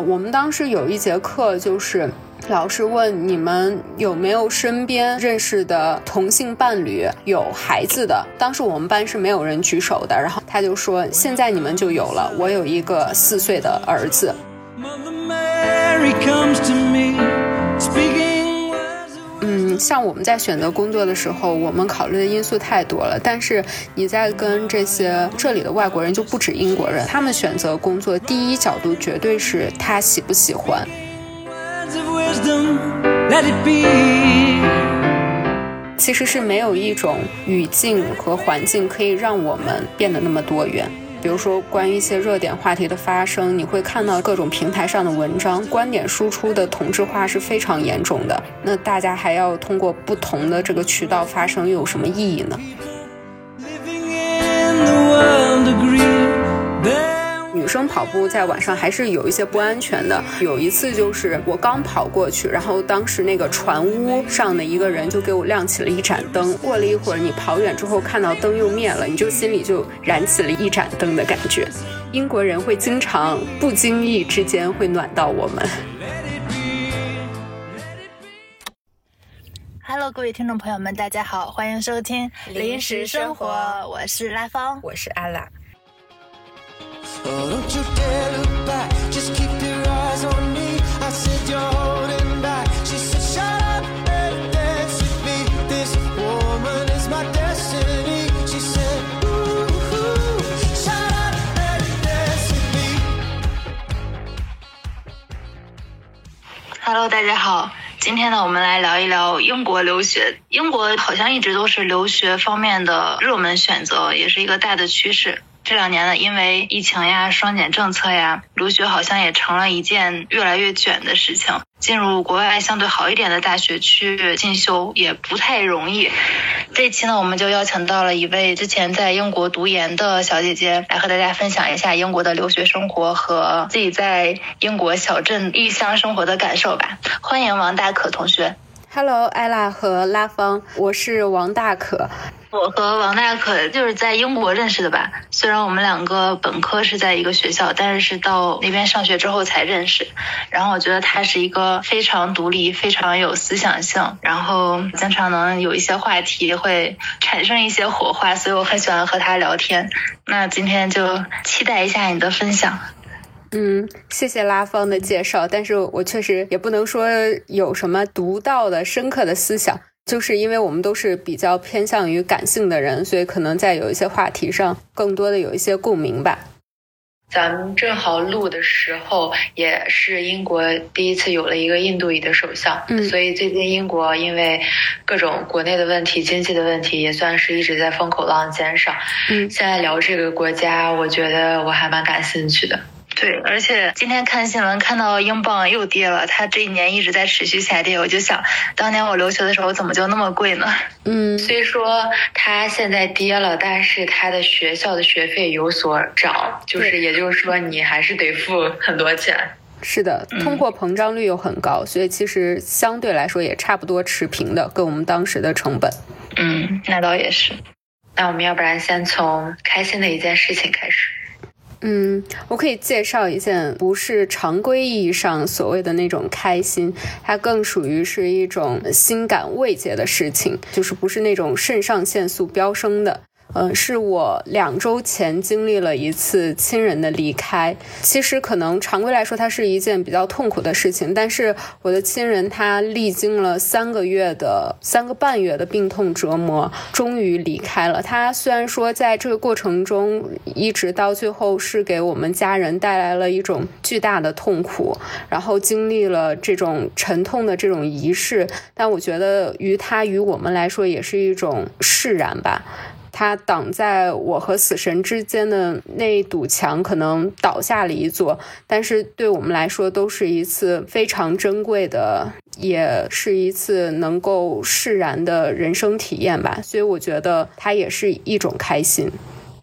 我们当时有一节课，就是老师问你们有没有身边认识的同性伴侣有孩子的。当时我们班是没有人举手的，然后他就说：“现在你们就有了，我有一个四岁的儿子。”像我们在选择工作的时候，我们考虑的因素太多了。但是你在跟这些这里的外国人，就不止英国人，他们选择工作第一角度绝对是他喜不喜欢。其实是没有一种语境和环境可以让我们变得那么多元。比如说，关于一些热点话题的发生，你会看到各种平台上的文章，观点输出的同质化是非常严重的。那大家还要通过不同的这个渠道发声，又有什么意义呢？女生跑步在晚上还是有一些不安全的。有一次就是我刚跑过去，然后当时那个船屋上的一个人就给我亮起了一盏灯。过了一会儿，你跑远之后看到灯又灭了，你就心里就燃起了一盏灯的感觉。英国人会经常不经意之间会暖到我们。Hello，各位听众朋友们，大家好，欢迎收听临时生活，我是拉芳，我是阿拉。Hello，大家好，今天呢，我们来聊一聊英国留学。英国好像一直都是留学方面的热门选择，也是一个大的趋势。这两年呢，因为疫情呀、双减政策呀，留学好像也成了一件越来越卷的事情。进入国外相对好一点的大学去进修也不太容易。这期呢，我们就邀请到了一位之前在英国读研的小姐姐，来和大家分享一下英国的留学生活和自己在英国小镇异乡生活的感受吧。欢迎王大可同学。Hello，艾拉和拉芳，我是王大可。我和王大可就是在英国认识的吧，虽然我们两个本科是在一个学校，但是是到那边上学之后才认识。然后我觉得他是一个非常独立、非常有思想性，然后经常能有一些话题会产生一些火花，所以我很喜欢和他聊天。那今天就期待一下你的分享。嗯，谢谢拉芳的介绍，但是我确实也不能说有什么独到的、深刻的思想。就是因为我们都是比较偏向于感性的人，所以可能在有一些话题上，更多的有一些共鸣吧。咱们正好录的时候，也是英国第一次有了一个印度裔的首相，嗯，所以最近英国因为各种国内的问题、经济的问题，也算是一直在风口浪尖上。嗯，现在聊这个国家，我觉得我还蛮感兴趣的。对，而且今天看新闻看到英镑又跌了，它这一年一直在持续下跌，我就想，当年我留学的时候怎么就那么贵呢？嗯，虽说它现在跌了，但是它的学校的学费有所涨，就是也就是说你还是得付很多钱。是的，通货膨胀率又很高，所以其实相对来说也差不多持平的，跟我们当时的成本。嗯，那倒也是。那我们要不然先从开心的一件事情开始。嗯，我可以介绍一件不是常规意义上所谓的那种开心，它更属于是一种心感慰藉的事情，就是不是那种肾上腺素飙升的。嗯，是我两周前经历了一次亲人的离开。其实可能常规来说，它是一件比较痛苦的事情。但是我的亲人他历经了三个月的三个半月的病痛折磨，终于离开了。他虽然说在这个过程中，一直到最后是给我们家人带来了一种巨大的痛苦，然后经历了这种沉痛的这种仪式。但我觉得于他与我们来说，也是一种释然吧。它挡在我和死神之间的那一堵墙，可能倒下了一座，但是对我们来说，都是一次非常珍贵的，也是一次能够释然的人生体验吧。所以我觉得它也是一种开心。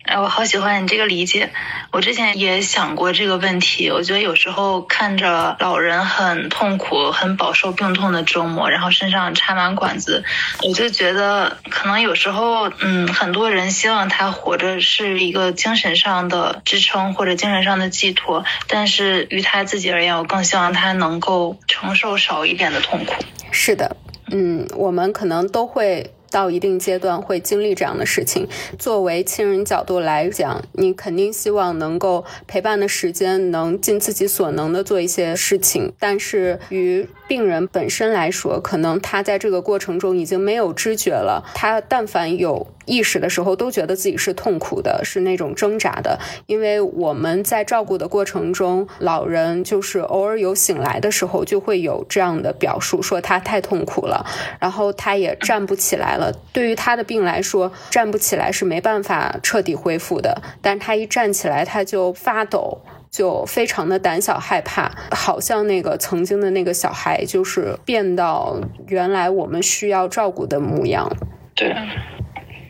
哎，我好喜欢你这个理解。我之前也想过这个问题。我觉得有时候看着老人很痛苦、很饱受病痛的折磨，然后身上插满管子，我就觉得可能有时候，嗯，很多人希望他活着是一个精神上的支撑或者精神上的寄托，但是于他自己而言，我更希望他能够承受少一点的痛苦。是的，嗯，我们可能都会。到一定阶段会经历这样的事情。作为亲人角度来讲，你肯定希望能够陪伴的时间能尽自己所能的做一些事情，但是于病人本身来说，可能他在这个过程中已经没有知觉了。他但凡有意识的时候，都觉得自己是痛苦的，是那种挣扎的。因为我们在照顾的过程中，老人就是偶尔有醒来的时候，就会有这样的表述，说他太痛苦了，然后他也站不起来了。对于他的病来说，站不起来是没办法彻底恢复的。但他一站起来，他就发抖。就非常的胆小害怕，好像那个曾经的那个小孩，就是变到原来我们需要照顾的模样。对。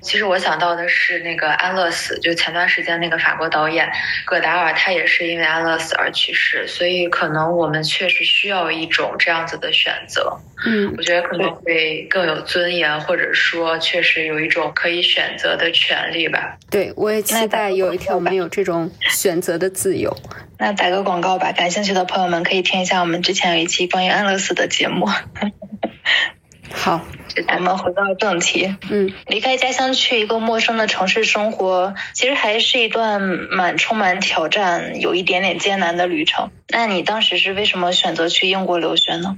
其实我想到的是那个安乐死，就前段时间那个法国导演戈达尔，他也是因为安乐死而去世。所以可能我们确实需要一种这样子的选择。嗯，我觉得可能会更有尊严，或者说确实有一种可以选择的权利吧。对，我也期待有一天我们有这种选择的自由。那打个广告吧，感兴趣的朋友们可以听一下我们之前有一期关于安乐死的节目。好，我们回到正题。嗯，离开家乡去一个陌生的城市生活，其实还是一段蛮充满挑战、有一点点艰难的旅程。那你当时是为什么选择去英国留学呢？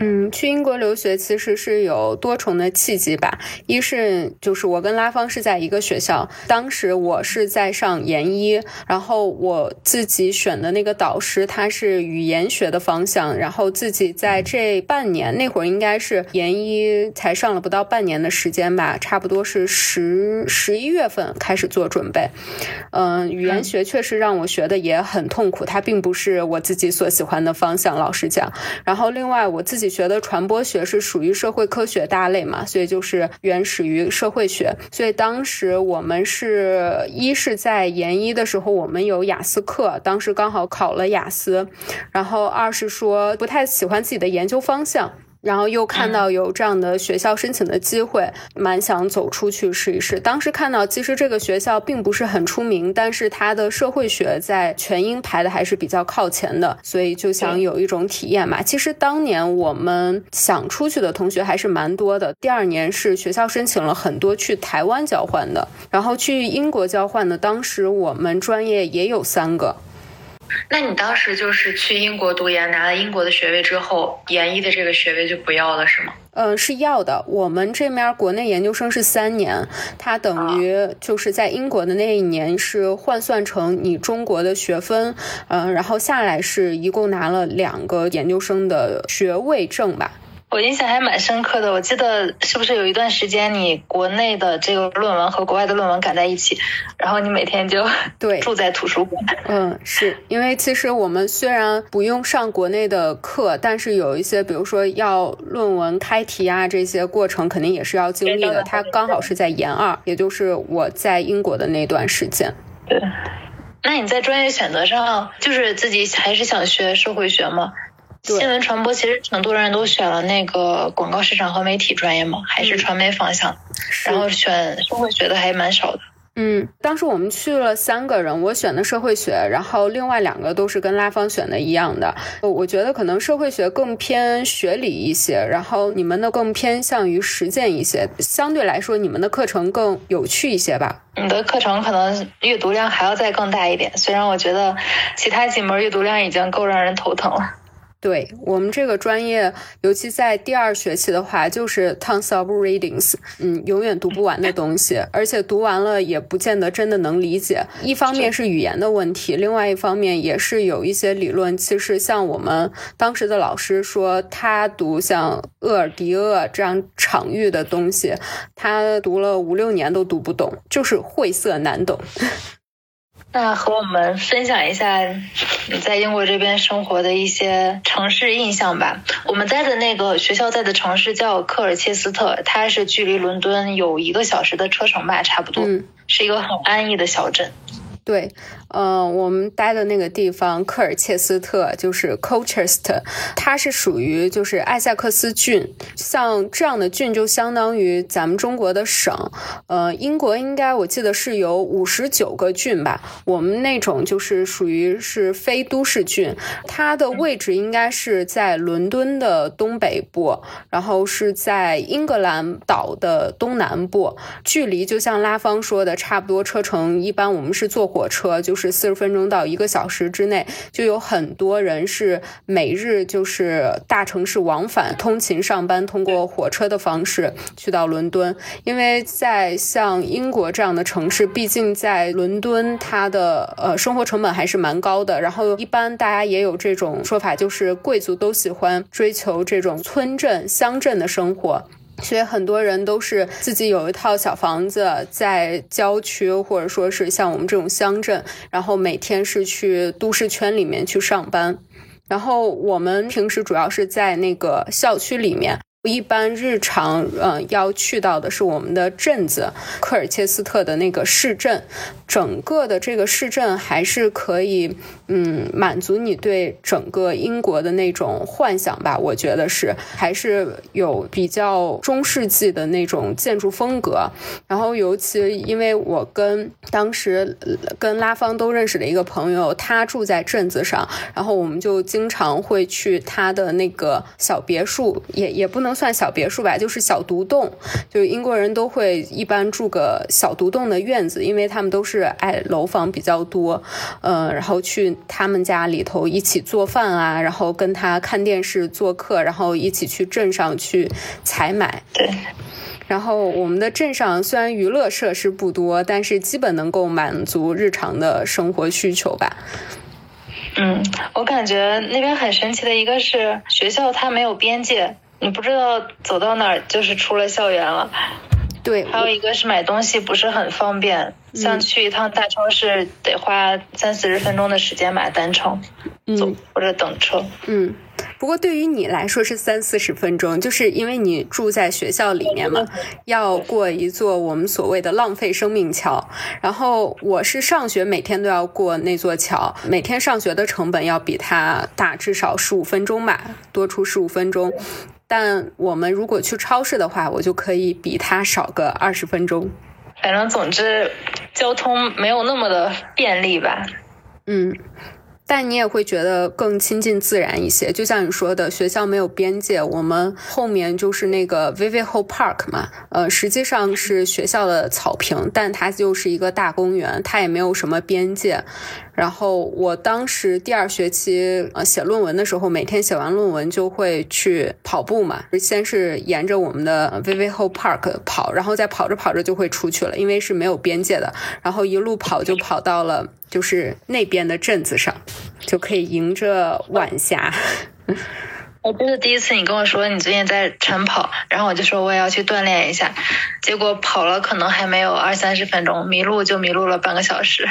嗯，去英国留学其实是有多重的契机吧。一是就是我跟拉芳是在一个学校，当时我是在上研一，然后我自己选的那个导师他是语言学的方向，然后自己在这半年那会儿应该是研一才上了不到半年的时间吧，差不多是十十一月份开始做准备。嗯，语言学确实让我学的也很痛苦，它并不是我自己所喜欢的方向，老实讲。然后另外我自己。学的传播学是属于社会科学大类嘛，所以就是原始于社会学。所以当时我们是一是在研一的时候，我们有雅思课，当时刚好考了雅思。然后二是说不太喜欢自己的研究方向。然后又看到有这样的学校申请的机会，蛮想走出去试一试。当时看到，其实这个学校并不是很出名，但是它的社会学在全英排的还是比较靠前的，所以就想有一种体验嘛。其实当年我们想出去的同学还是蛮多的。第二年是学校申请了很多去台湾交换的，然后去英国交换的，当时我们专业也有三个。那你当时就是去英国读研，拿了英国的学位之后，研一的这个学位就不要了，是吗？嗯，是要的。我们这面国内研究生是三年，它等于就是在英国的那一年是换算成你中国的学分，嗯，然后下来是一共拿了两个研究生的学位证吧。我印象还蛮深刻的，我记得是不是有一段时间你国内的这个论文和国外的论文赶在一起，然后你每天就对住在图书馆。嗯，是因为其实我们虽然不用上国内的课，但是有一些比如说要论文开题啊这些过程肯定也是要经历的。它刚好是在研二，也就是我在英国的那段时间。对，那你在专业选择上就是自己还是想学社会学吗？新闻传播其实挺多人都选了那个广告市场和媒体专业嘛，还是传媒方向，然后选社会学的还蛮少的。嗯，当时我们去了三个人，我选的社会学，然后另外两个都是跟拉芳选的一样的。我觉得可能社会学更偏学理一些，然后你们的更偏向于实践一些，相对来说你们的课程更有趣一些吧。你的课程可能阅读量还要再更大一点，虽然我觉得其他几门阅读量已经够让人头疼了。对我们这个专业，尤其在第二学期的话，就是 tons of readings，嗯，永远读不完的东西，而且读完了也不见得真的能理解。一方面是语言的问题，另外一方面也是有一些理论，其实像我们当时的老师说，他读像厄尔迪厄这样场域的东西，他读了五六年都读不懂，就是晦涩难懂。那和我们分享一下你在英国这边生活的一些城市印象吧。我们在的那个学校在的城市叫科尔切斯特，它是距离伦敦有一个小时的车程吧，差不多。嗯，是一个很安逸的小镇。对，呃，我们待的那个地方科尔切斯特就是 Colchester，它是属于就是艾塞克斯郡，像这样的郡就相当于咱们中国的省。呃，英国应该我记得是有五十九个郡吧，我们那种就是属于是非都市郡，它的位置应该是在伦敦的东北部，然后是在英格兰岛的东南部，距离就像拉芳说的，差不多车程一般我们是坐。火车就是四十分钟到一个小时之内，就有很多人是每日就是大城市往返通勤上班，通过火车的方式去到伦敦。因为在像英国这样的城市，毕竟在伦敦，它的呃生活成本还是蛮高的。然后一般大家也有这种说法，就是贵族都喜欢追求这种村镇乡镇的生活。所以很多人都是自己有一套小房子在郊区，或者说是像我们这种乡镇，然后每天是去都市圈里面去上班。然后我们平时主要是在那个校区里面。一般日常，嗯，要去到的是我们的镇子科尔切斯特的那个市镇，整个的这个市镇还是可以，嗯，满足你对整个英国的那种幻想吧。我觉得是，还是有比较中世纪的那种建筑风格。然后，尤其因为我跟当时跟拉芳都认识的一个朋友，他住在镇子上，然后我们就经常会去他的那个小别墅，也也不能。算小别墅吧，就是小独栋，就是英国人都会一般住个小独栋的院子，因为他们都是爱楼房比较多，呃，然后去他们家里头一起做饭啊，然后跟他看电视、做客，然后一起去镇上去采买。对。然后我们的镇上虽然娱乐设施不多，但是基本能够满足日常的生活需求吧。嗯，我感觉那边很神奇的一个是学校它没有边界。你不知道走到哪儿就是出了校园了，对。还有一个是买东西不是很方便，像去一趟大超市得花三四十分钟的时间买单程，走或者等车。嗯，不过对于你来说是三四十分钟，就是因为你住在学校里面嘛，要过一座我们所谓的浪费生命桥。然后我是上学每天都要过那座桥，每天上学的成本要比它大至少十五分钟吧，多出十五分钟。但我们如果去超市的话，我就可以比它少个二十分钟。反正总之，交通没有那么的便利吧。嗯。但你也会觉得更亲近自然一些，就像你说的，学校没有边界，我们后面就是那个 Viviho Park 嘛，呃，实际上是学校的草坪，但它就是一个大公园，它也没有什么边界。然后我当时第二学期呃写论文的时候，每天写完论文就会去跑步嘛，先是沿着我们的 Viviho Park 跑，然后再跑着跑着就会出去了，因为是没有边界的，然后一路跑就跑到了。就是那边的镇子上，就可以迎着晚霞。我这是第一次你跟我说你最近在晨跑，然后我就说我也要去锻炼一下，结果跑了可能还没有二三十分钟，迷路就迷路了半个小时。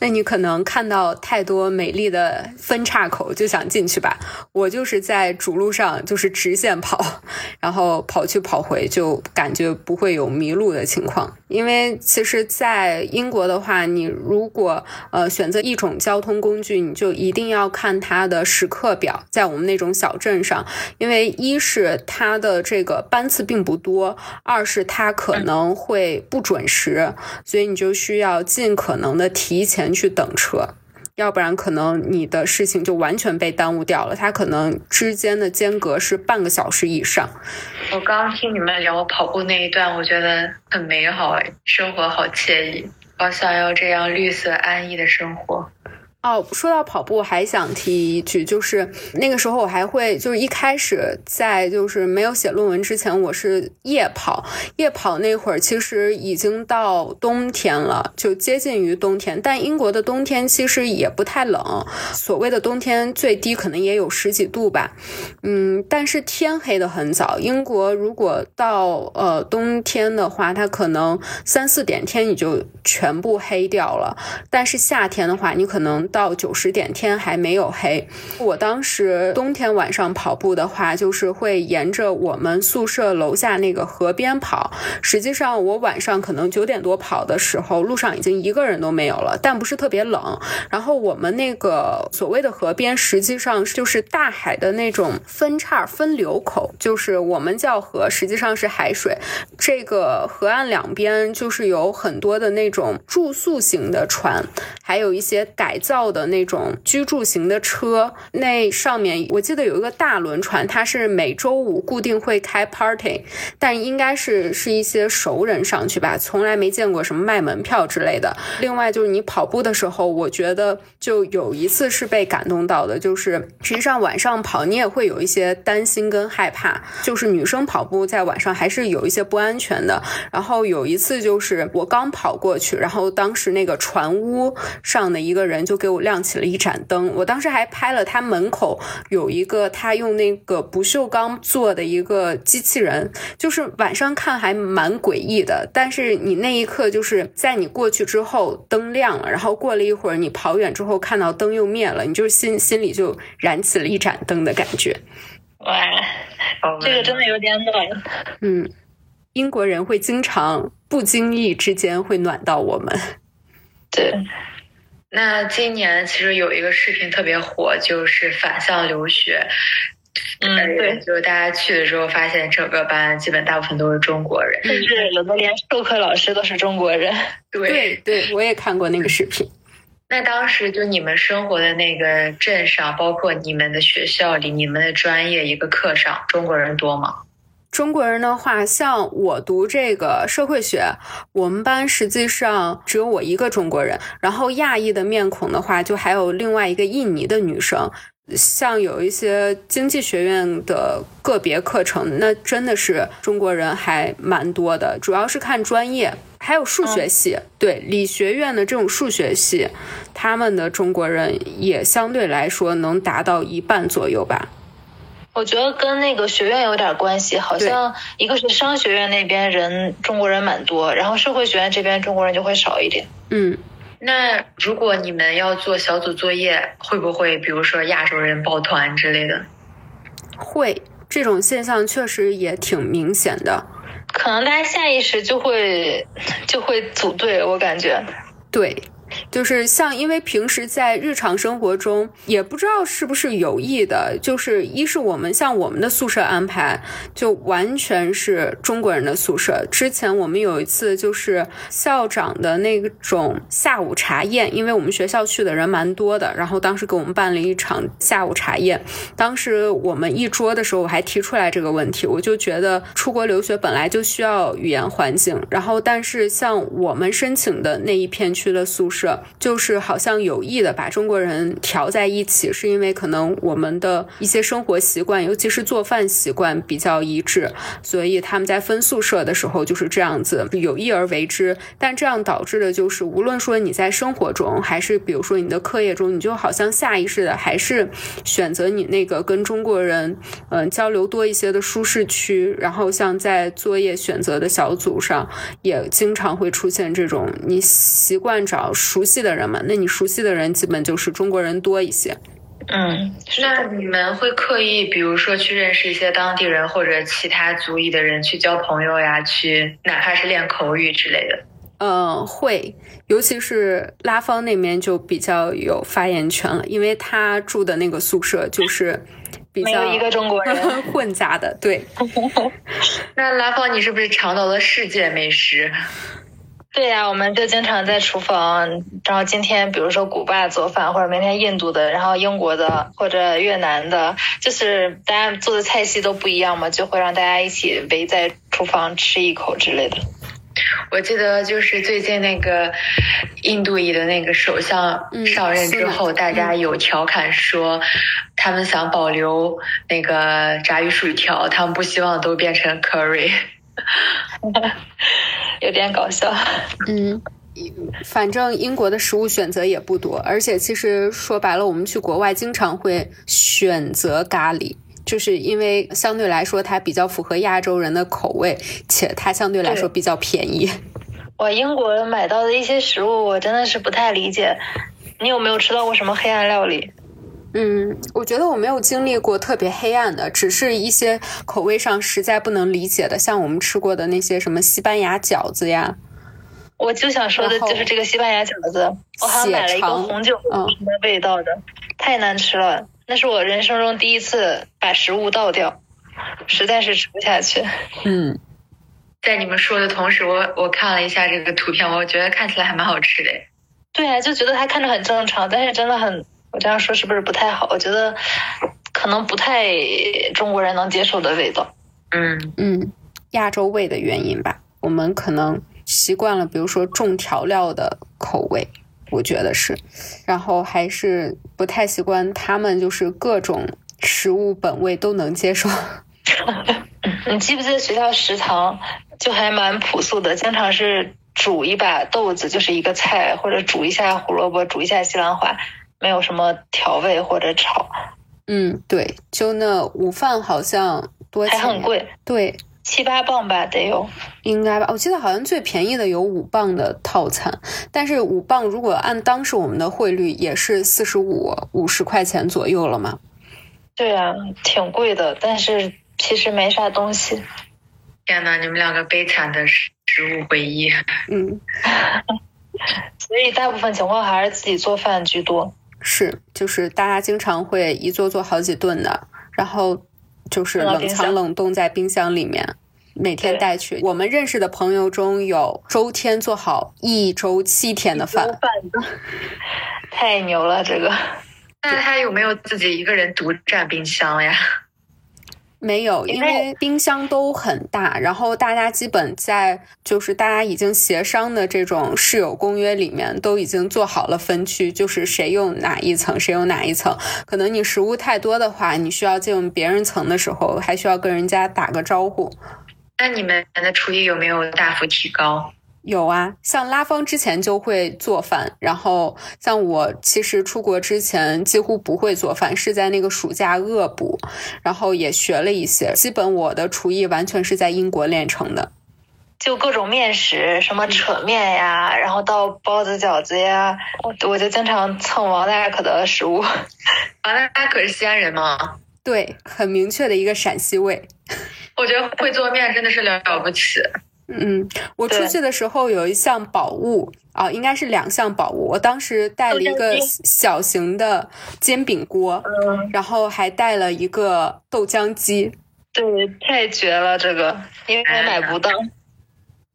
那你可能看到太多美丽的分岔口就想进去吧？我就是在主路上就是直线跑，然后跑去跑回就感觉不会有迷路的情况。因为其实，在英国的话，你如果呃选择一种交通工具，你就一定要看它的时刻表，在我们那种小。镇上，因为一是它的这个班次并不多，二是它可能会不准时，所以你就需要尽可能的提前去等车，要不然可能你的事情就完全被耽误掉了。它可能之间的间隔是半个小时以上。我刚听你们聊跑步那一段，我觉得很美好哎，生活好惬意，我想要这样绿色安逸的生活。哦，说到跑步，还想提一句，就是那个时候我还会，就是一开始在就是没有写论文之前，我是夜跑。夜跑那会儿其实已经到冬天了，就接近于冬天。但英国的冬天其实也不太冷，所谓的冬天最低可能也有十几度吧。嗯，但是天黑的很早。英国如果到呃冬天的话，它可能三四点天你就全部黑掉了。但是夏天的话，你可能到九十点天还没有黑。我当时冬天晚上跑步的话，就是会沿着我们宿舍楼下那个河边跑。实际上，我晚上可能九点多跑的时候，路上已经一个人都没有了，但不是特别冷。然后我们那个所谓的河边，实际上就是大海的那种分叉分流口，就是我们叫河，实际上是海水。这个河岸两边就是有很多的那种住宿型的船，还有一些改造的那种居住型的车。那上面我记得有一个大轮船，它是每周五固定会开 party，但应该是是一些熟人上去吧，从来没见过什么卖门票之类的。另外就是你跑步的时候，我觉得就有一次是被感动到的，就是实际上晚上跑你也会有一些担心跟害怕，就是女生跑步在晚上还是有一些不安全的。然后有一次就是我刚跑过去，然后当时那个船屋上的一个人就给我亮起了一盏灯，我当时还拍了他门口有一个他用那个不锈钢做的一个机器人，就是晚上看还蛮诡异的。但是你那一刻就是在你过去之后灯亮了，然后过了一会儿你跑远之后看到灯又灭了，你就心心里就燃起了一盏灯的感觉。哇，这个真的有点暖。嗯。英国人会经常不经意之间会暖到我们。对，那今年其实有一个视频特别火，就是反向留学。嗯，对，就是大家去的时候发现整个班基本大部分都是中国人，甚至有的连授课老师都是中国人。对，对我也看过那个视频。那当时就你们生活的那个镇上，包括你们的学校里，你们的专业一个课上，中国人多吗？中国人的话，像我读这个社会学，我们班实际上只有我一个中国人。然后亚裔的面孔的话，就还有另外一个印尼的女生。像有一些经济学院的个别课程，那真的是中国人还蛮多的，主要是看专业。还有数学系，对理学院的这种数学系，他们的中国人也相对来说能达到一半左右吧。我觉得跟那个学院有点关系，好像一个是商学院那边人中国人蛮多，然后社会学院这边中国人就会少一点。嗯，那如果你们要做小组作业，会不会比如说亚洲人抱团之类的？会，这种现象确实也挺明显的。可能大家下意识就会就会组队，我感觉。对。就是像，因为平时在日常生活中，也不知道是不是有意的，就是一是我们像我们的宿舍安排，就完全是中国人的宿舍。之前我们有一次就是校长的那种下午茶宴，因为我们学校去的人蛮多的，然后当时给我们办了一场下午茶宴。当时我们一桌的时候，我还提出来这个问题，我就觉得出国留学本来就需要语言环境，然后但是像我们申请的那一片区的宿舍。就是好像有意的把中国人调在一起，是因为可能我们的一些生活习惯，尤其是做饭习惯比较一致，所以他们在分宿舍的时候就是这样子有意而为之。但这样导致的就是，无论说你在生活中，还是比如说你的课业中，你就好像下意识的还是选择你那个跟中国人嗯交流多一些的舒适区。然后像在作业选择的小组上，也经常会出现这种你习惯找。熟悉的人嘛，那你熟悉的人基本就是中国人多一些。嗯，那你们会刻意，比如说去认识一些当地人或者其他族裔的人去交朋友呀，去哪怕是练口语之类的。嗯，会，尤其是拉芳那边就比较有发言权了，因为他住的那个宿舍就是比较一个中国人 混杂的。对，那拉芳，你是不是尝到了世界美食？对呀，我们就经常在厨房，然后今天比如说古巴做饭，或者明天印度的，然后英国的或者越南的，就是大家做的菜系都不一样嘛，就会让大家一起围在厨房吃一口之类的。我记得就是最近那个印度裔的那个首相上任之后，大家有调侃说，他们想保留那个炸鱼薯条，他们不希望都变成 curry。有点搞笑。嗯，反正英国的食物选择也不多，而且其实说白了，我们去国外经常会选择咖喱，就是因为相对来说它比较符合亚洲人的口味，且它相对来说比较便宜。我英国买到的一些食物，我真的是不太理解。你有没有吃到过什么黑暗料理？嗯，我觉得我没有经历过特别黑暗的，只是一些口味上实在不能理解的，像我们吃过的那些什么西班牙饺子呀。我就想说的就是这个西班牙饺子，我好像买了一个红酒什么味道的，太难吃了。那是我人生中第一次把食物倒掉，实在是吃不下去。嗯，在你们说的同时，我我看了一下这个图片，我觉得看起来还蛮好吃的。对啊，就觉得它看着很正常，但是真的很，我这样说是不是不太好？我觉得可能不太中国人能接受的味道。嗯嗯，亚洲味的原因吧，我们可能习惯了，比如说重调料的口味。我觉得是，然后还是不太习惯他们就是各种食物本味都能接受。你记不记得学校食堂就还蛮朴素的，经常是煮一把豆子就是一个菜，或者煮一下胡萝卜，煮一下西兰花，没有什么调味或者炒。嗯，对，就那午饭好像多还很贵，对。七八磅吧，得有，应该吧。我记得好像最便宜的有五磅的套餐，但是五磅如果按当时我们的汇率，也是四十五五十块钱左右了嘛。对啊，挺贵的，但是其实没啥东西。天呐，你们两个悲惨的食食物回忆。嗯，所以大部分情况还是自己做饭居多。是，就是大家经常会一做做好几顿的，然后。就是冷藏冷冻在冰箱里面，每天带去。我们认识的朋友中有周天做好一周七天的饭，太牛了！这个，那他有没有自己一个人独占冰箱呀？没有，因为冰箱都很大，然后大家基本在就是大家已经协商的这种室友公约里面都已经做好了分区，就是谁用哪一层，谁用哪一层。可能你食物太多的话，你需要进别人层的时候，还需要跟人家打个招呼。那你们的厨艺有没有大幅提高？有啊，像拉芳之前就会做饭，然后像我其实出国之前几乎不会做饭，是在那个暑假恶补，然后也学了一些。基本我的厨艺完全是在英国练成的，就各种面食，什么扯面呀，然后到包子、饺子呀，我就经常蹭王大可的食物。王大可是西安人吗？对，很明确的一个陕西味。我觉得会做面真的是了不起。嗯，我出去的时候有一项宝物啊，应该是两项宝物。我当时带了一个小型的煎饼锅，然后还带了一个豆浆机。对，太绝了，这个因为买不到。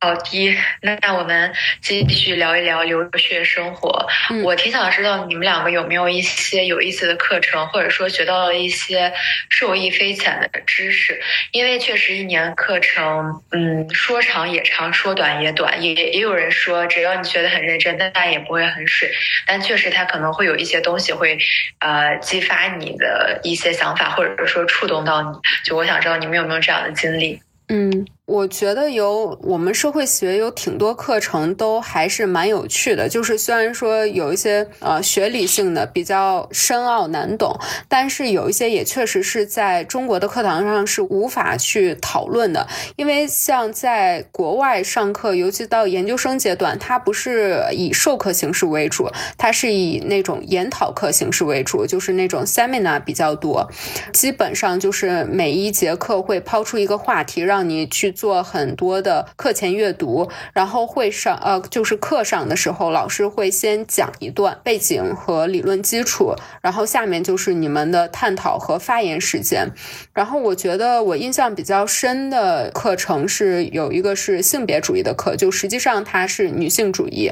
好的，那那我们继续聊一聊留学生活。我挺想知道你们两个有没有一些有意思的课程，或者说学到了一些受益匪浅的知识。因为确实一年课程，嗯，说长也长，说短也短。也也有人说，只要你学得很认真，那也不会很水。但确实，它可能会有一些东西会，呃，激发你的一些想法，或者说触动到你。就我想知道你们有没有这样的经历？嗯。我觉得有我们社会学有挺多课程都还是蛮有趣的，就是虽然说有一些呃学理性的比较深奥难懂，但是有一些也确实是在中国的课堂上是无法去讨论的，因为像在国外上课，尤其到研究生阶段，它不是以授课形式为主，它是以那种研讨课形式为主，就是那种 seminar 比较多，基本上就是每一节课会抛出一个话题让你去。做很多的课前阅读，然后会上呃，就是课上的时候，老师会先讲一段背景和理论基础，然后下面就是你们的探讨和发言时间。然后我觉得我印象比较深的课程是有一个是性别主义的课，就实际上它是女性主义。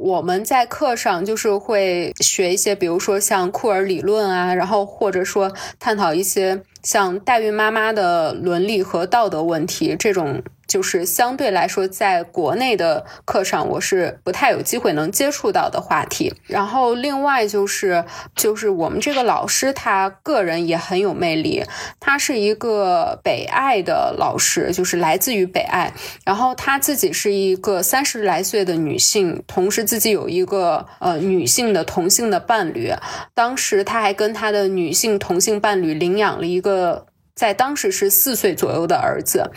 我们在课上就是会学一些，比如说像库尔理论啊，然后或者说探讨一些。像代孕妈妈的伦理和道德问题，这种。就是相对来说，在国内的课上，我是不太有机会能接触到的话题。然后另外就是，就是我们这个老师他个人也很有魅力，他是一个北爱的老师，就是来自于北爱。然后他自己是一个三十来岁的女性，同时自己有一个呃女性的同性的伴侣。当时他还跟他的女性同性伴侣领养了一个。在当时是四岁左右的儿子，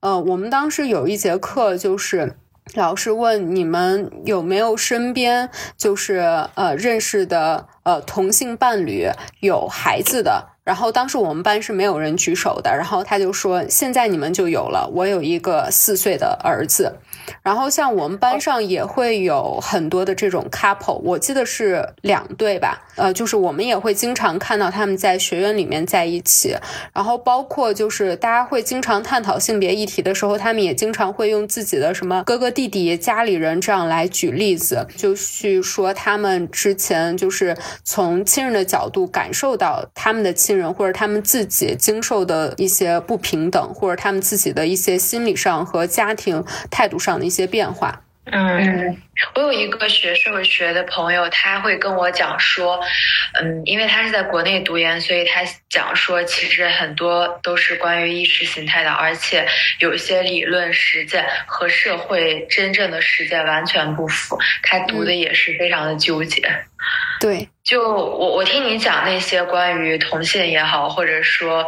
呃，我们当时有一节课就是老师问你们有没有身边就是呃认识的呃同性伴侣有孩子的，然后当时我们班是没有人举手的，然后他就说现在你们就有了，我有一个四岁的儿子。然后像我们班上也会有很多的这种 couple，我记得是两对吧？呃，就是我们也会经常看到他们在学院里面在一起。然后包括就是大家会经常探讨性别议题的时候，他们也经常会用自己的什么哥哥弟弟、家里人这样来举例子，就去说他们之前就是从亲人的角度感受到他们的亲人或者他们自己经受的一些不平等，或者他们自己的一些心理上和家庭态度上。的一些变化。嗯，我有一个学社会学的朋友，他会跟我讲说，嗯，因为他是在国内读研，所以他讲说，其实很多都是关于意识形态的，而且有一些理论实践和社会真正的实践完全不符。他读的也是非常的纠结。对，就我我听你讲那些关于同性也好，或者说，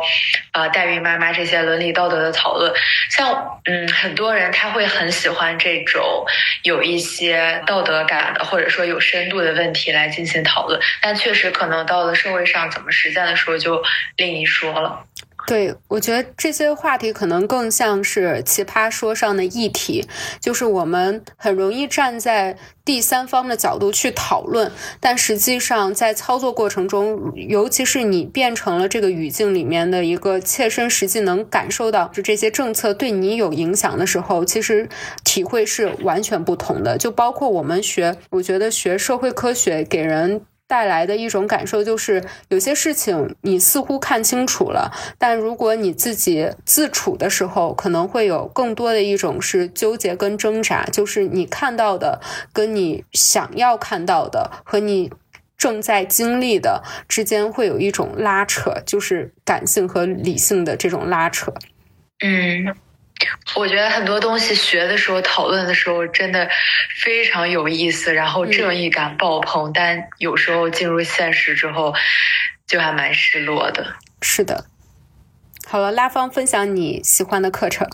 呃，代孕妈妈这些伦理道德的讨论，像嗯，很多人他会很喜欢这种有一些道德感的，或者说有深度的问题来进行讨论，但确实可能到了社会上怎么实践的时候就另一说了。对，我觉得这些话题可能更像是奇葩说上的议题，就是我们很容易站在第三方的角度去讨论，但实际上在操作过程中，尤其是你变成了这个语境里面的一个切身实际能感受到，就这些政策对你有影响的时候，其实体会是完全不同的。就包括我们学，我觉得学社会科学给人。带来的一种感受就是，有些事情你似乎看清楚了，但如果你自己自处的时候，可能会有更多的一种是纠结跟挣扎，就是你看到的跟你想要看到的和你正在经历的之间会有一种拉扯，就是感性和理性的这种拉扯。嗯。我觉得很多东西学的时候、讨论的时候，真的非常有意思，然后正义感爆棚。但有时候进入现实之后，就还蛮失落的。是的。好了，拉芳分享你喜欢的课程。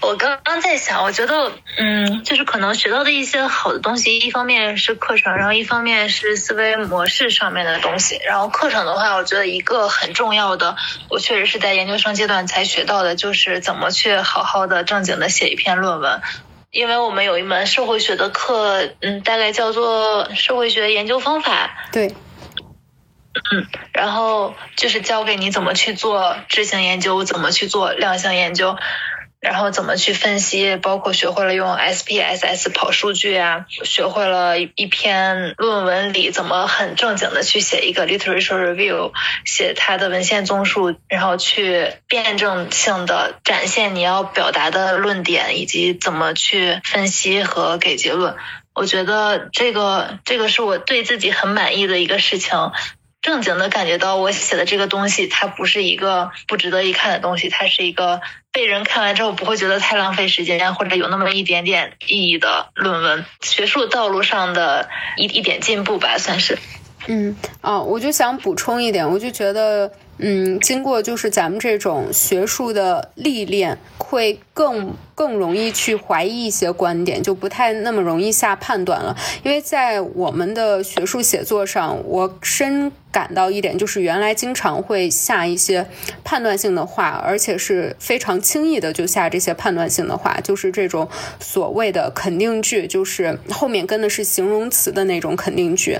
我刚刚在想，我觉得，嗯，就是可能学到的一些好的东西，一方面是课程，然后一方面是思维模式上面的东西。然后课程的话，我觉得一个很重要的，我确实是在研究生阶段才学到的，就是怎么去好好的正经的写一篇论文。因为我们有一门社会学的课，嗯，大概叫做社会学研究方法。对。嗯，然后就是教给你怎么去做质性研究，怎么去做量性研究。然后怎么去分析？包括学会了用 SPSS 跑数据啊，学会了一篇论文里怎么很正经的去写一个 literature review，写它的文献综述，然后去辩证性的展现你要表达的论点，以及怎么去分析和给结论。我觉得这个这个是我对自己很满意的一个事情。正经的感觉到我写的这个东西，它不是一个不值得一看的东西，它是一个被人看完之后不会觉得太浪费时间，或者有那么一点点意义的论文，学术道路上的一一点进步吧，算是。嗯，哦，我就想补充一点，我就觉得，嗯，经过就是咱们这种学术的历练，会更。更容易去怀疑一些观点，就不太那么容易下判断了。因为在我们的学术写作上，我深感到一点，就是原来经常会下一些判断性的话，而且是非常轻易的就下这些判断性的话，就是这种所谓的肯定句，就是后面跟的是形容词的那种肯定句。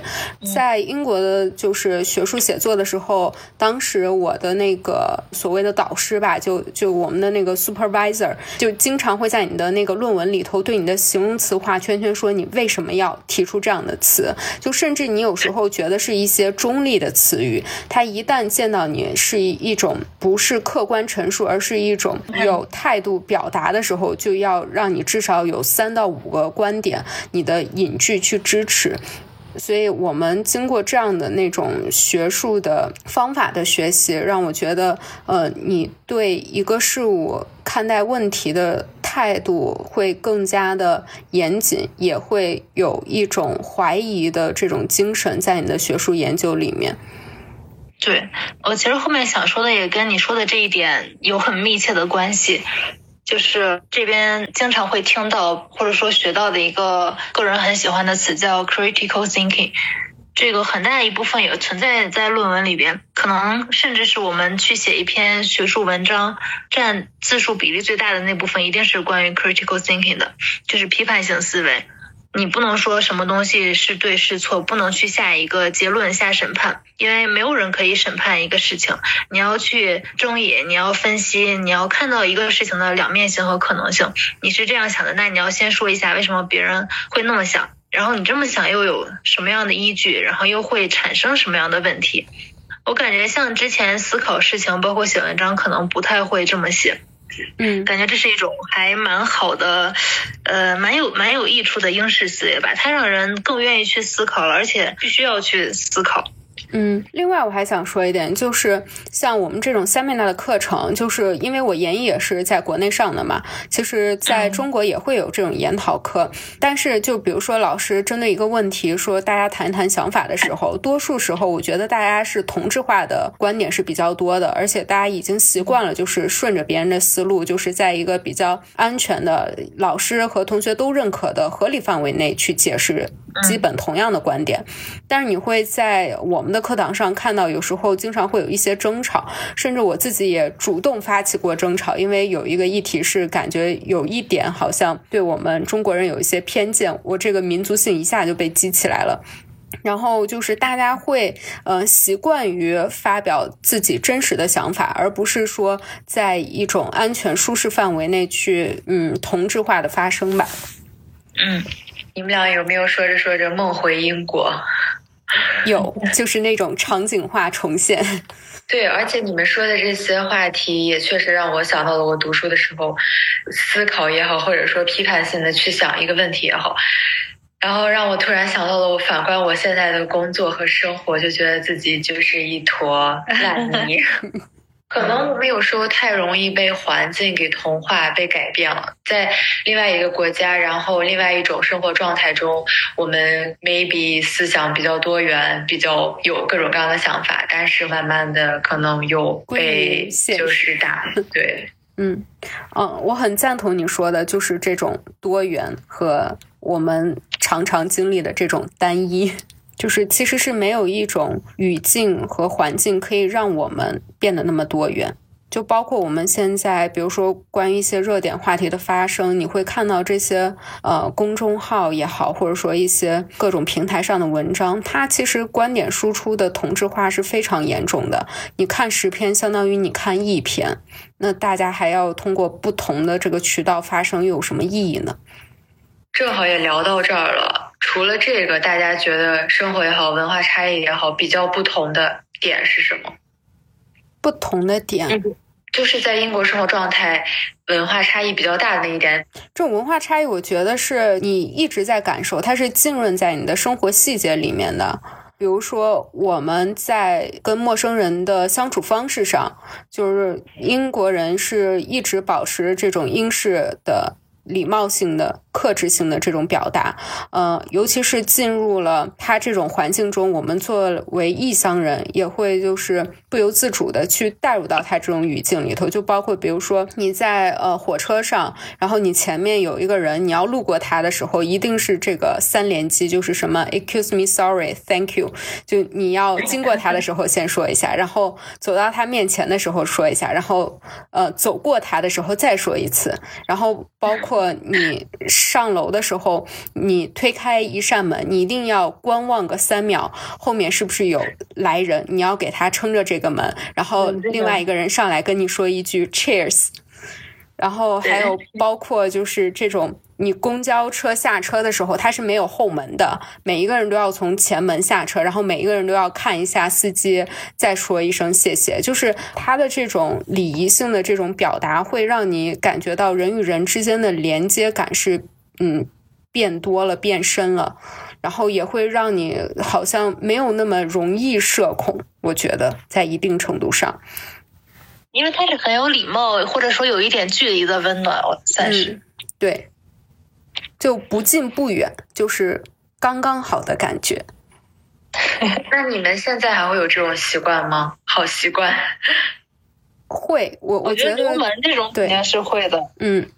在英国的，就是学术写作的时候，当时我的那个所谓的导师吧，就就我们的那个 supervisor，就经常。会在你的那个论文里头对你的形容词画圈圈，说你为什么要提出这样的词？就甚至你有时候觉得是一些中立的词语，他一旦见到你是一种不是客观陈述，而是一种有态度表达的时候，就要让你至少有三到五个观点，你的引句去支持。所以，我们经过这样的那种学术的方法的学习，让我觉得，呃，你对一个事物看待问题的态度会更加的严谨，也会有一种怀疑的这种精神在你的学术研究里面。对我其实后面想说的也跟你说的这一点有很密切的关系。就是这边经常会听到或者说学到的一个个人很喜欢的词叫 critical thinking。这个很大一部分也存在在论文里边，可能甚至是我们去写一篇学术文章，占字数比例最大的那部分，一定是关于 critical thinking 的，就是批判性思维。你不能说什么东西是对是错，不能去下一个结论下审判，因为没有人可以审判一个事情。你要去争议，你要分析，你要看到一个事情的两面性和可能性。你是这样想的，那你要先说一下为什么别人会那么想。然后你这么想又有什么样的依据？然后又会产生什么样的问题？我感觉像之前思考事情，包括写文章，可能不太会这么写。嗯，感觉这是一种还蛮好的，呃，蛮有蛮有益处的英式思维吧。它让人更愿意去思考了，而且必须要去思考。嗯，另外我还想说一点，就是像我们这种 seminar 的课程，就是因为我研一也是在国内上的嘛，其实在中国也会有这种研讨课。但是就比如说老师针对一个问题说大家谈一谈想法的时候，多数时候我觉得大家是同质化的观点是比较多的，而且大家已经习惯了就是顺着别人的思路，就是在一个比较安全的老师和同学都认可的合理范围内去解释基本同样的观点。但是你会在我们的课堂上看到，有时候经常会有一些争吵，甚至我自己也主动发起过争吵，因为有一个议题是感觉有一点好像对我们中国人有一些偏见，我这个民族性一下就被激起来了。然后就是大家会呃习惯于发表自己真实的想法，而不是说在一种安全舒适范围内去嗯同质化的发声吧。嗯，你们俩有没有说着说着梦回英国？有，就是那种场景化重现。对，而且你们说的这些话题也确实让我想到了我读书的时候思考也好，或者说批判性的去想一个问题也好，然后让我突然想到了我反观我现在的工作和生活，就觉得自己就是一坨烂泥。可能我们有时候太容易被环境给同化、被改变了。在另外一个国家，然后另外一种生活状态中，我们 maybe 思想比较多元，比较有各种各样的想法，但是慢慢的可能又被就是打 对，嗯嗯，我很赞同你说的，就是这种多元和我们常常经历的这种单一。就是其实是没有一种语境和环境可以让我们变得那么多元。就包括我们现在，比如说关于一些热点话题的发生，你会看到这些呃公众号也好，或者说一些各种平台上的文章，它其实观点输出的同质化是非常严重的。你看十篇，相当于你看一篇，那大家还要通过不同的这个渠道发生，又有什么意义呢？正好也聊到这儿了。除了这个，大家觉得生活也好，文化差异也好，比较不同的点是什么？不同的点，就是在英国生活状态文化差异比较大的那一点。这种文化差异，我觉得是你一直在感受，它是浸润在你的生活细节里面的。比如说，我们在跟陌生人的相处方式上，就是英国人是一直保持这种英式的。礼貌性的、克制性的这种表达，呃，尤其是进入了他这种环境中，我们作为异乡人，也会就是不由自主的去带入到他这种语境里头。就包括比如说你在呃火车上，然后你前面有一个人，你要路过他的时候，一定是这个三连击，就是什么 excuse me, sorry, thank you，就你要经过他的时候先说一下，然后走到他面前的时候说一下，然后呃走过他的时候再说一次，然后包括。你上楼的时候，你推开一扇门，你一定要观望个三秒，后面是不是有来人？你要给他撑着这个门，然后另外一个人上来跟你说一句 “Cheers”。然后还有包括就是这种，你公交车下车的时候，它是没有后门的，每一个人都要从前门下车，然后每一个人都要看一下司机，再说一声谢谢。就是他的这种礼仪性的这种表达，会让你感觉到人与人之间的连接感是嗯变多了、变深了，然后也会让你好像没有那么容易社恐。我觉得在一定程度上。因为他是很有礼貌，或者说有一点距离的温暖，我算是对，就不近不远，就是刚刚好的感觉。那你们现在还会有这种习惯吗？好习惯。会，我我觉得出门这种肯定是会的，嗯。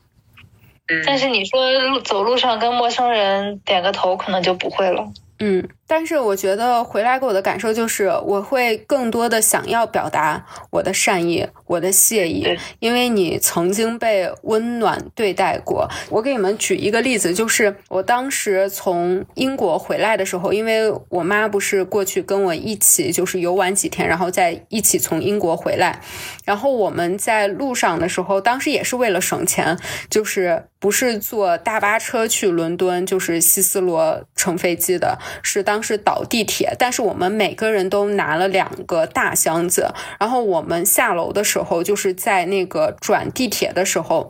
但是你说路走路上跟陌生人点个头，可能就不会了。嗯。但是我觉得回来给我的感受就是，我会更多的想要表达我的善意、我的谢意，因为你曾经被温暖对待过。我给你们举一个例子，就是我当时从英国回来的时候，因为我妈不是过去跟我一起就是游玩几天，然后再一起从英国回来，然后我们在路上的时候，当时也是为了省钱，就是不是坐大巴车去伦敦，就是希斯罗乘飞机的，是当。是倒地铁，但是我们每个人都拿了两个大箱子，然后我们下楼的时候，就是在那个转地铁的时候，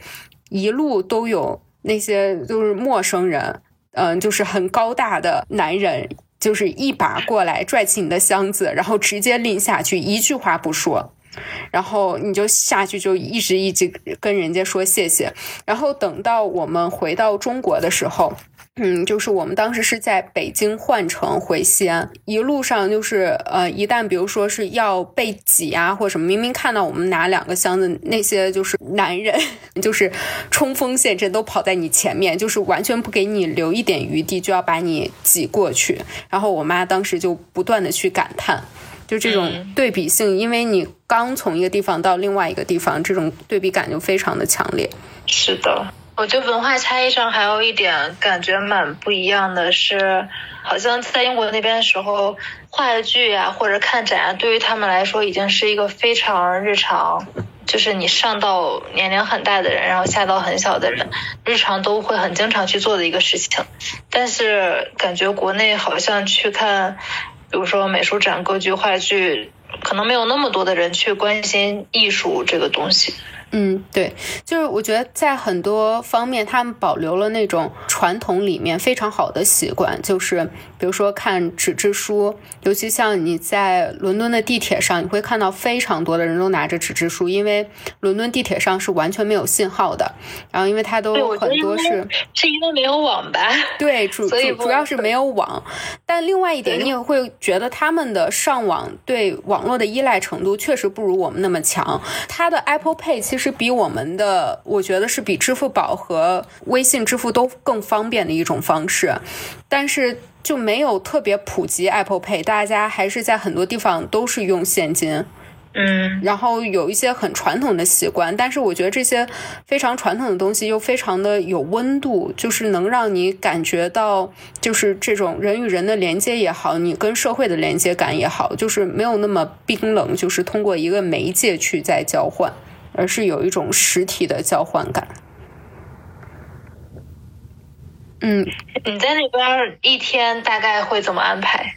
一路都有那些就是陌生人，嗯，就是很高大的男人，就是一把过来拽起你的箱子，然后直接拎下去，一句话不说，然后你就下去就一直一直跟人家说谢谢，然后等到我们回到中国的时候。嗯，就是我们当时是在北京换乘回西安，一路上就是呃，一旦比如说是要被挤啊或者什么，明明看到我们拿两个箱子，那些就是男人，就是冲锋陷阵都跑在你前面，就是完全不给你留一点余地，就要把你挤过去。然后我妈当时就不断的去感叹，就这种对比性，因为你刚从一个地方到另外一个地方，这种对比感就非常的强烈。是的。我觉得文化差异上还有一点感觉蛮不一样的是，好像在英国那边的时候，话剧啊或者看展，对于他们来说已经是一个非常日常，就是你上到年龄很大的人，然后下到很小的人，日常都会很经常去做的一个事情。但是感觉国内好像去看，比如说美术展、歌剧、话剧，可能没有那么多的人去关心艺术这个东西。嗯，对，就是我觉得在很多方面，他们保留了那种传统里面非常好的习惯，就是比如说看纸质书，尤其像你在伦敦的地铁上，你会看到非常多的人都拿着纸质书，因为伦敦地铁上是完全没有信号的，然后因为它都很多是是因为没有网吧？对，主主主要是没有网，但另外一点，你也会觉得他们的上网对网络的依赖程度确实不如我们那么强，它的 Apple Pay 其实。比我们的，我觉得是比支付宝和微信支付都更方便的一种方式，但是就没有特别普及 Apple Pay，大家还是在很多地方都是用现金。嗯，然后有一些很传统的习惯，但是我觉得这些非常传统的东西又非常的有温度，就是能让你感觉到，就是这种人与人的连接也好，你跟社会的连接感也好，就是没有那么冰冷，就是通过一个媒介去在交换。而是有一种实体的交换感。嗯，你在那边一天大概会怎么安排？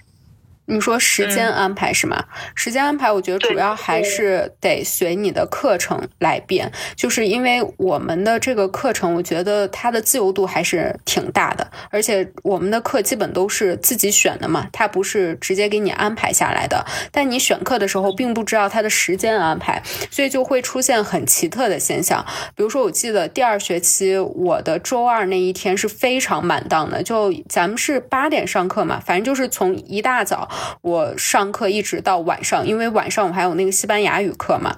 你说时间安排是吗？时间安排，我觉得主要还是得随你的课程来变，就是因为我们的这个课程，我觉得它的自由度还是挺大的，而且我们的课基本都是自己选的嘛，它不是直接给你安排下来的。但你选课的时候，并不知道它的时间安排，所以就会出现很奇特的现象。比如说，我记得第二学期我的周二那一天是非常满档的，就咱们是八点上课嘛，反正就是从一大早。我上课一直到晚上，因为晚上我还有那个西班牙语课嘛，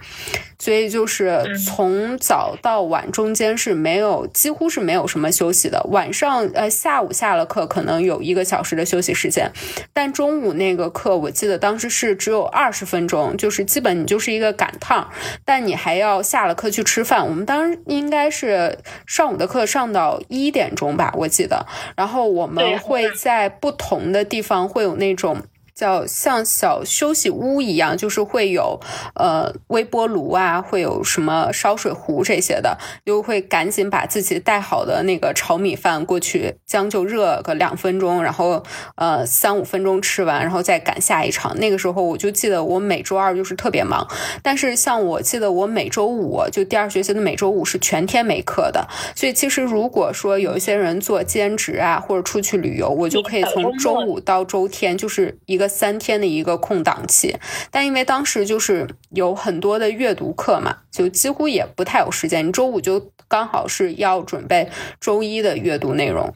所以就是从早到晚中间是没有，几乎是没有什么休息的。晚上呃下午下了课可能有一个小时的休息时间，但中午那个课我记得当时是只有二十分钟，就是基本你就是一个赶趟，但你还要下了课去吃饭。我们当时应该是上午的课上到一点钟吧，我记得。然后我们会在不同的地方会有那种。叫像小休息屋一样，就是会有呃微波炉啊，会有什么烧水壶这些的，就会赶紧把自己带好的那个炒米饭过去，将就热个两分钟，然后呃三五分钟吃完，然后再赶下一场。那个时候我就记得我每周二就是特别忙，但是像我记得我每周五就第二学期的每周五是全天没课的，所以其实如果说有一些人做兼职啊或者出去旅游，我就可以从周五到周天就是一个。三天的一个空档期，但因为当时就是有很多的阅读课嘛，就几乎也不太有时间。你周五就刚好是要准备周一的阅读内容。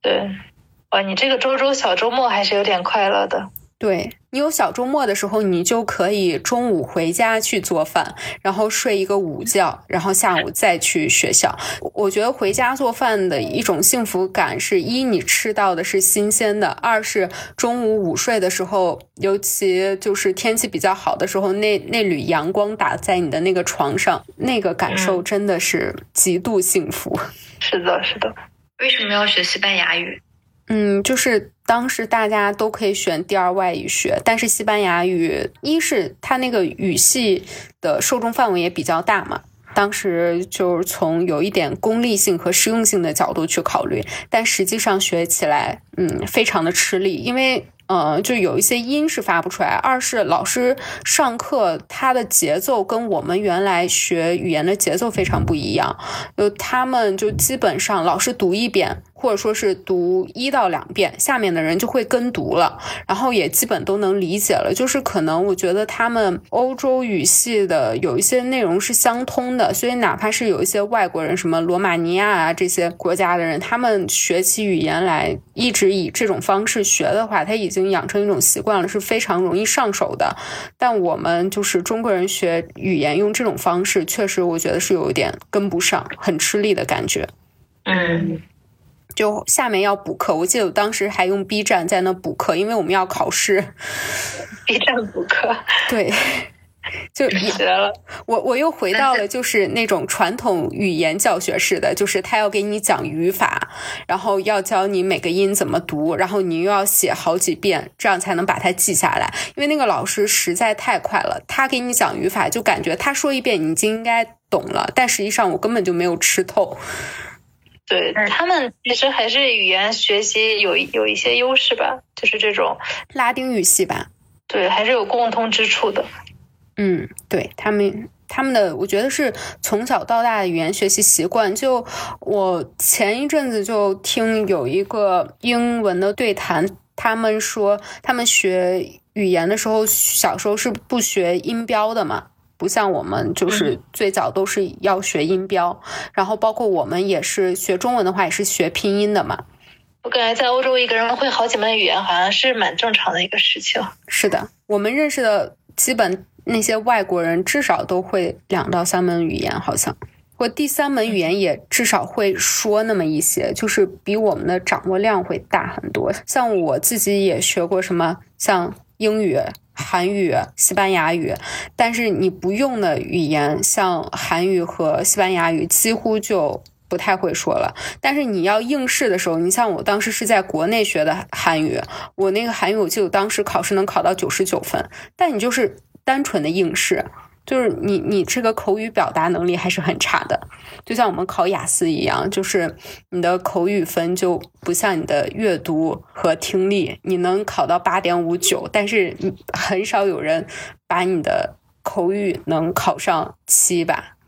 对，哇，你这个周周小周末还是有点快乐的。对，你有小周末的时候，你就可以中午回家去做饭，然后睡一个午觉，然后下午再去学校。我觉得回家做饭的一种幸福感是：一，你吃到的是新鲜的；二是中午午睡的时候，尤其就是天气比较好的时候，那那缕阳光打在你的那个床上，那个感受真的是极度幸福。是的，是的。为什么要学西班牙语？嗯，就是当时大家都可以选第二外语学，但是西班牙语，一是它那个语系的受众范围也比较大嘛。当时就是从有一点功利性和实用性的角度去考虑，但实际上学起来，嗯，非常的吃力，因为。呃，就有一些音是发不出来。二是老师上课他的节奏跟我们原来学语言的节奏非常不一样，就他们就基本上老师读一遍。或者说是读一到两遍，下面的人就会跟读了，然后也基本都能理解了。就是可能我觉得他们欧洲语系的有一些内容是相通的，所以哪怕是有一些外国人，什么罗马尼亚啊这些国家的人，他们学起语言来一直以这种方式学的话，他已经养成一种习惯了，是非常容易上手的。但我们就是中国人学语言用这种方式，确实我觉得是有一点跟不上，很吃力的感觉。嗯。就下面要补课，我记得我当时还用 B 站在那补课，因为我们要考试。B 站补课，对，就学了。我我又回到了就是那种传统语言教学式的，就是他要给你讲语法，然后要教你每个音怎么读，然后你又要写好几遍，这样才能把它记下来。因为那个老师实在太快了，他给你讲语法，就感觉他说一遍你就应该懂了，但实际上我根本就没有吃透。对他们其实还是语言学习有有一些优势吧，就是这种拉丁语系吧。对，还是有共通之处的。嗯，对他们他们的，我觉得是从小到大的语言学习习惯。就我前一阵子就听有一个英文的对谈，他们说他们学语言的时候，小时候是不学音标的嘛。不像我们，就是最早都是要学音标，然后包括我们也是学中文的话，也是学拼音的嘛。我感觉在欧洲，一个人会好几门语言，好像是蛮正常的一个事情。是的，我们认识的基本那些外国人，至少都会两到三门语言，好像，或第三门语言也至少会说那么一些，就是比我们的掌握量会大很多。像我自己也学过什么，像英语。韩语、西班牙语，但是你不用的语言，像韩语和西班牙语，几乎就不太会说了。但是你要应试的时候，你像我当时是在国内学的韩语，我那个韩语，我记得当时考试能考到九十九分，但你就是单纯的应试。就是你，你这个口语表达能力还是很差的，就像我们考雅思一样，就是你的口语分就不像你的阅读和听力，你能考到八点五九，但是很少有人把你的口语能考上七吧？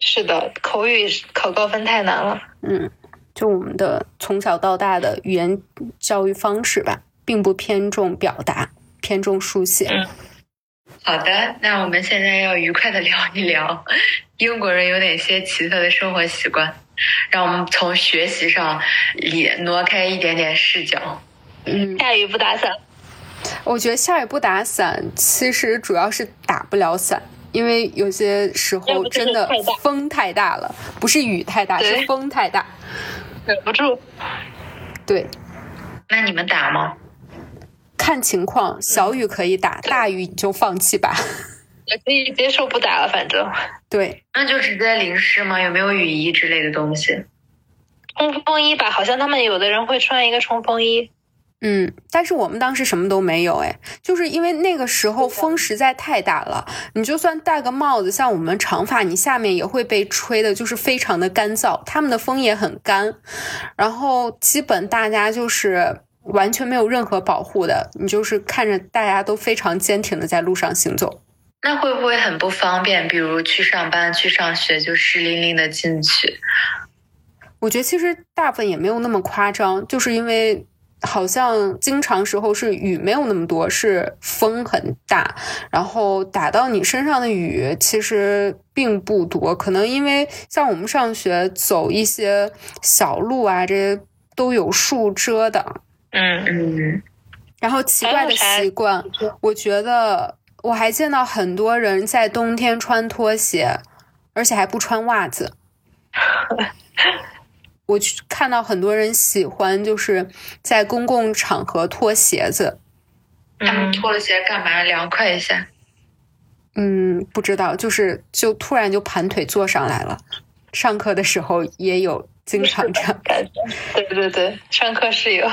是的，口语考高分太难了。嗯，就我们的从小到大的语言教育方式吧，并不偏重表达，偏重书写。好的，那我们现在要愉快的聊一聊英国人有哪些奇特的生活习惯，让我们从学习上也挪开一点点视角。嗯，下雨不打伞。我觉得下雨不打伞，其实主要是打不了伞，因为有些时候真的风太大了，不是雨太大，是风太大，忍不住。对，那你们打吗？看情况，小雨可以打，大雨你就放弃吧。也可以接受不打了，反正对，那就直接淋湿吗？有没有雨衣之类的东西？冲锋衣吧，好像他们有的人会穿一个冲锋衣。嗯，但是我们当时什么都没有，哎，就是因为那个时候风实在太大了，你就算戴个帽子，像我们长发，你下面也会被吹的，就是非常的干燥。他们的风也很干，然后基本大家就是。完全没有任何保护的，你就是看着大家都非常坚挺的在路上行走，那会不会很不方便？比如去上班、去上学就湿淋淋的进去。我觉得其实大部分也没有那么夸张，就是因为好像经常时候是雨没有那么多，是风很大，然后打到你身上的雨其实并不多。可能因为像我们上学走一些小路啊，这些都有树遮的。嗯嗯，然后奇怪的习惯，我觉得我还见到很多人在冬天穿拖鞋，而且还不穿袜子。我去看到很多人喜欢就是在公共场合脱鞋子。他们脱了鞋干嘛？凉快一下。嗯，不知道，就是就突然就盘腿坐上来了。上课的时候也有经常这样 感觉。对对对，上课是有。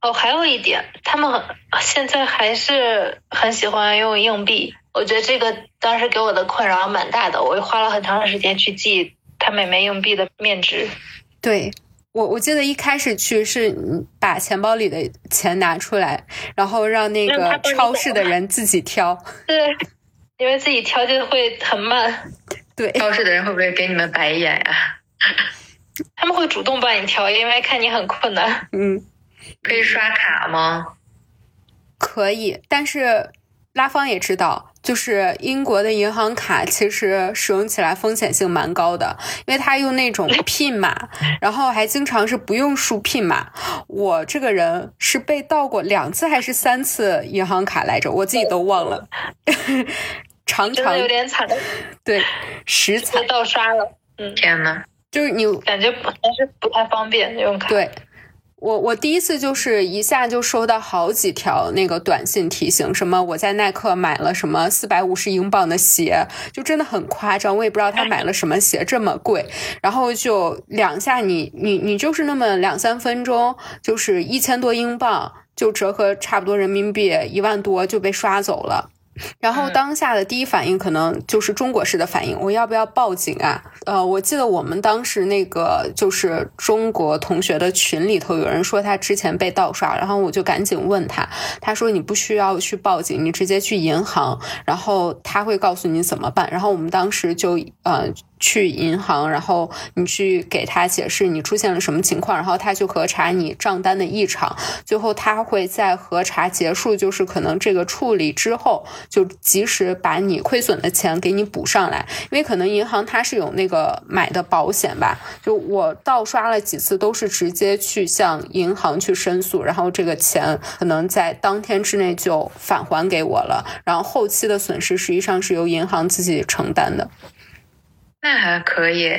哦，还有一点，他们现在还是很喜欢用硬币。我觉得这个当时给我的困扰蛮大的，我花了很长的时间去记他每枚硬币的面值。对我，我记得一开始去是把钱包里的钱拿出来，然后让那个超市的人自己挑。对，因为自己挑就会很慢。对，超市的人会不会给你们白眼呀？他们会主动帮你挑，因为看你很困难。嗯。可以刷卡吗？可以，但是拉芳也知道，就是英国的银行卡其实使用起来风险性蛮高的，因为他用那种 PIN 码，然后还经常是不用输 PIN 码。我这个人是被盗过两次还是三次银行卡来着，我自己都忘了。常常有点惨，对，实惨盗刷了。嗯，天呐，就是你感觉不还是不太方便用卡。对。我我第一次就是一下就收到好几条那个短信提醒，什么我在耐克买了什么四百五十英镑的鞋，就真的很夸张。我也不知道他买了什么鞋这么贵，然后就两下你你你就是那么两三分钟，就是一千多英镑，就折合差不多人民币一万多就被刷走了。然后当下的第一反应可能就是中国式的反应，我要不要报警啊？呃，我记得我们当时那个就是中国同学的群里头有人说他之前被盗刷，然后我就赶紧问他，他说你不需要去报警，你直接去银行，然后他会告诉你怎么办。然后我们当时就呃。去银行，然后你去给他解释你出现了什么情况，然后他去核查你账单的异常，最后他会在核查结束，就是可能这个处理之后，就及时把你亏损的钱给你补上来，因为可能银行它是有那个买的保险吧。就我盗刷了几次，都是直接去向银行去申诉，然后这个钱可能在当天之内就返还给我了，然后后期的损失实际上是由银行自己承担的。那还可以，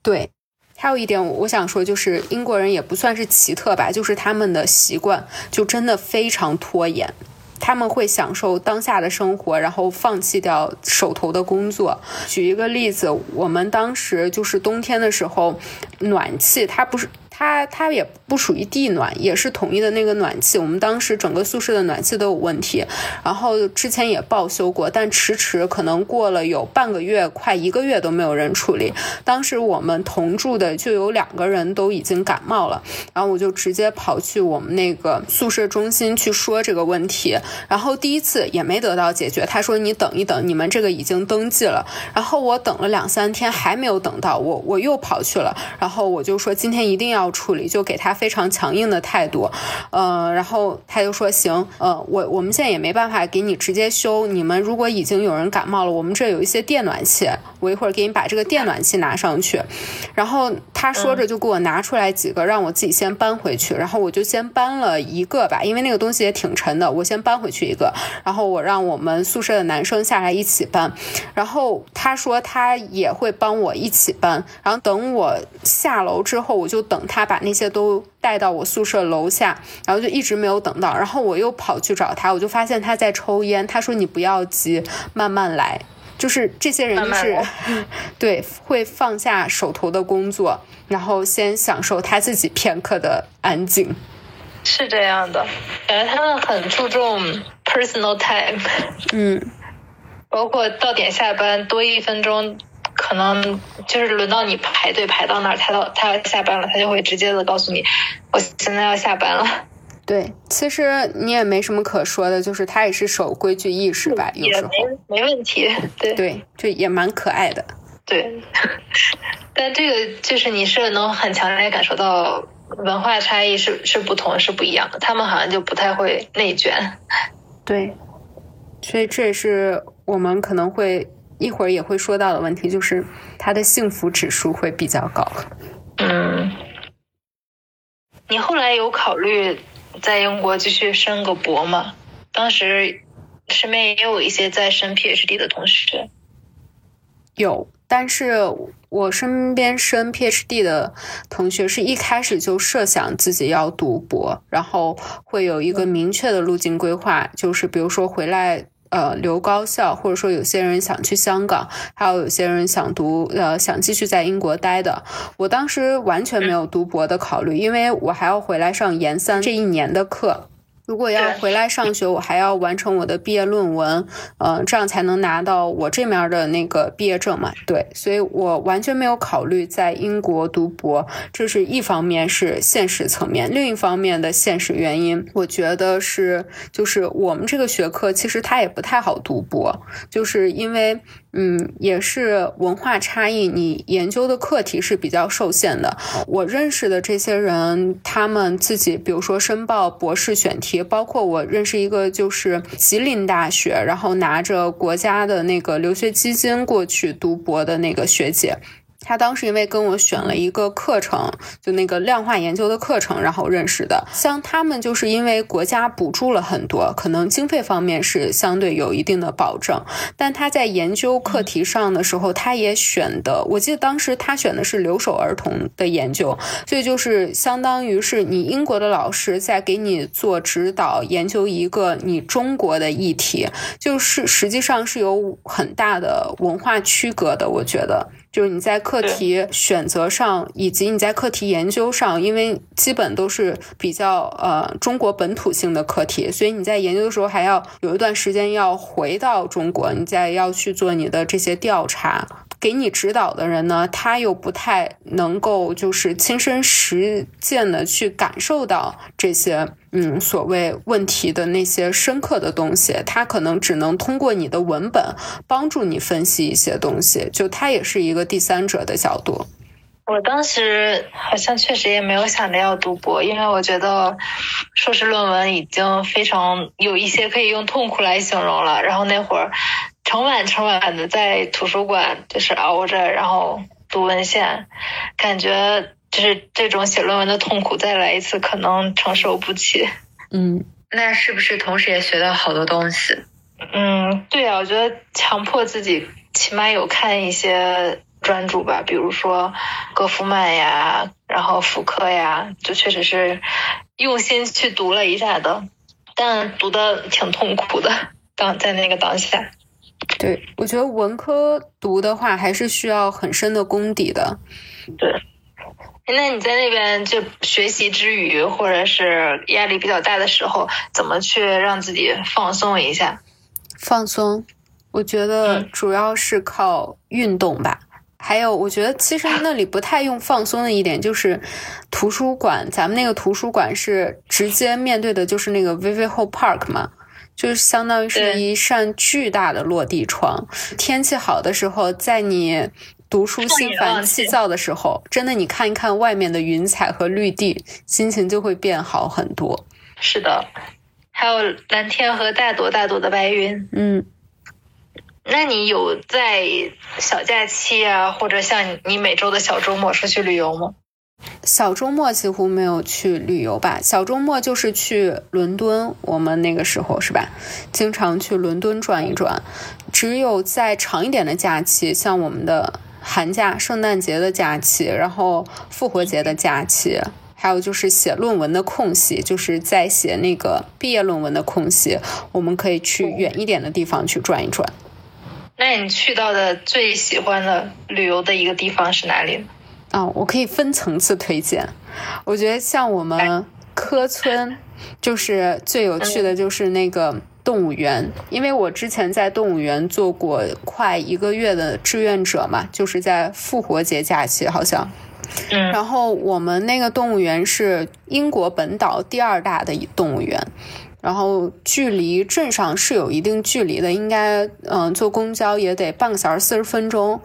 对。还有一点我想说，就是英国人也不算是奇特吧，就是他们的习惯就真的非常拖延，他们会享受当下的生活，然后放弃掉手头的工作。举一个例子，我们当时就是冬天的时候，暖气它不是。它它也不属于地暖，也是统一的那个暖气。我们当时整个宿舍的暖气都有问题，然后之前也报修过，但迟迟可能过了有半个月，快一个月都没有人处理。当时我们同住的就有两个人都已经感冒了，然后我就直接跑去我们那个宿舍中心去说这个问题，然后第一次也没得到解决。他说你等一等，你们这个已经登记了。然后我等了两三天还没有等到，我我又跑去了，然后我就说今天一定要。处理就给他非常强硬的态度，呃，然后他就说行，呃，我我们现在也没办法给你直接修，你们如果已经有人感冒了，我们这有一些电暖气，我一会儿给你把这个电暖气拿上去。然后他说着就给我拿出来几个，让我自己先搬回去。然后我就先搬了一个吧，因为那个东西也挺沉的，我先搬回去一个。然后我让我们宿舍的男生下来一起搬。然后他说他也会帮我一起搬。然后等我下楼之后，我就等他。他把那些都带到我宿舍楼下，然后就一直没有等到，然后我又跑去找他，我就发现他在抽烟。他说：“你不要急，慢慢来。”就是这些人是，对，会放下手头的工作，然后先享受他自己片刻的安静。是这样的，感觉他们很注重 personal time。嗯，包括到点下班多一分钟。可能就是轮到你排队排到那儿，他到他要下班了，他就会直接的告诉你，我现在要下班了。对，其实你也没什么可说的，就是他也是守规矩意识吧，有时候没问题。对对，就也蛮可爱的。对，但这个就是你是能很强烈感受到文化差异是是不同是不一样的，他们好像就不太会内卷。对，所以这也是我们可能会。一会儿也会说到的问题，就是他的幸福指数会比较高。嗯，你后来有考虑在英国继续升个博吗。当时身边也有一些在升 PhD 的同学，有，但是我身边升 PhD 的同学是一开始就设想自己要读博，然后会有一个明确的路径规划，就是比如说回来。呃，留高校，或者说有些人想去香港，还有有些人想读，呃，想继续在英国待的。我当时完全没有读博的考虑，因为我还要回来上研三这一年的课。如果要回来上学，我还要完成我的毕业论文，嗯，这样才能拿到我这面的那个毕业证嘛。对，所以我完全没有考虑在英国读博，这是一方面是现实层面，另一方面的现实原因，我觉得是就是我们这个学科其实它也不太好读博，就是因为。嗯，也是文化差异，你研究的课题是比较受限的。我认识的这些人，他们自己，比如说申报博士选题，包括我认识一个就是吉林大学，然后拿着国家的那个留学基金过去读博的那个学姐。他当时因为跟我选了一个课程，就那个量化研究的课程，然后认识的。像他们就是因为国家补助了很多，可能经费方面是相对有一定的保证。但他在研究课题上的时候，他也选的，我记得当时他选的是留守儿童的研究，所以就是相当于是你英国的老师在给你做指导，研究一个你中国的议题，就是实际上是有很大的文化区隔的，我觉得。就是你在课题选择上，以及你在课题研究上，因为基本都是比较呃中国本土性的课题，所以你在研究的时候还要有一段时间要回到中国，你再要去做你的这些调查。给你指导的人呢，他又不太能够就是亲身实践的去感受到这些嗯所谓问题的那些深刻的东西，他可能只能通过你的文本帮助你分析一些东西，就它也是一个第三者的角度。我当时好像确实也没有想着要读博，因为我觉得硕士论文已经非常有一些可以用痛苦来形容了，然后那会儿。成晚成晚的在图书馆就是熬着，然后读文献，感觉就是这种写论文的痛苦再来一次可能承受不起。嗯，那是不是同时也学到好多东西？嗯，对啊，我觉得强迫自己起码有看一些专著吧，比如说戈夫曼呀，然后福柯呀，就确实是用心去读了一下的，但读的挺痛苦的，当在那个当下。对，我觉得文科读的话，还是需要很深的功底的。对，那你在那边就学习之余，或者是压力比较大的时候，怎么去让自己放松一下？放松，我觉得主要是靠运动吧。还有，我觉得其实那里不太用放松的一点，就是图书馆。咱们那个图书馆是直接面对的，就是那个 Vivian Park 嘛。就是相当于是一扇巨大的落地窗，天气好的时候，在你读书心烦气躁的时候，真的你看一看外面的云彩和绿地，心情就会变好很多。是的，还有蓝天和大朵大朵的白云。嗯，那你有在小假期啊，或者像你每周的小周末出去旅游吗？小周末几乎没有去旅游吧，小周末就是去伦敦，我们那个时候是吧，经常去伦敦转一转。只有在长一点的假期，像我们的寒假、圣诞节的假期，然后复活节的假期，还有就是写论文的空隙，就是在写那个毕业论文的空隙，我们可以去远一点的地方去转一转。那你去到的最喜欢的旅游的一个地方是哪里？啊，我可以分层次推荐。我觉得像我们科村，就是最有趣的就是那个动物园，因为我之前在动物园做过快一个月的志愿者嘛，就是在复活节假期好像。嗯。然后我们那个动物园是英国本岛第二大的动物园。然后距离镇上是有一定距离的，应该嗯坐公交也得半个小时四十分钟，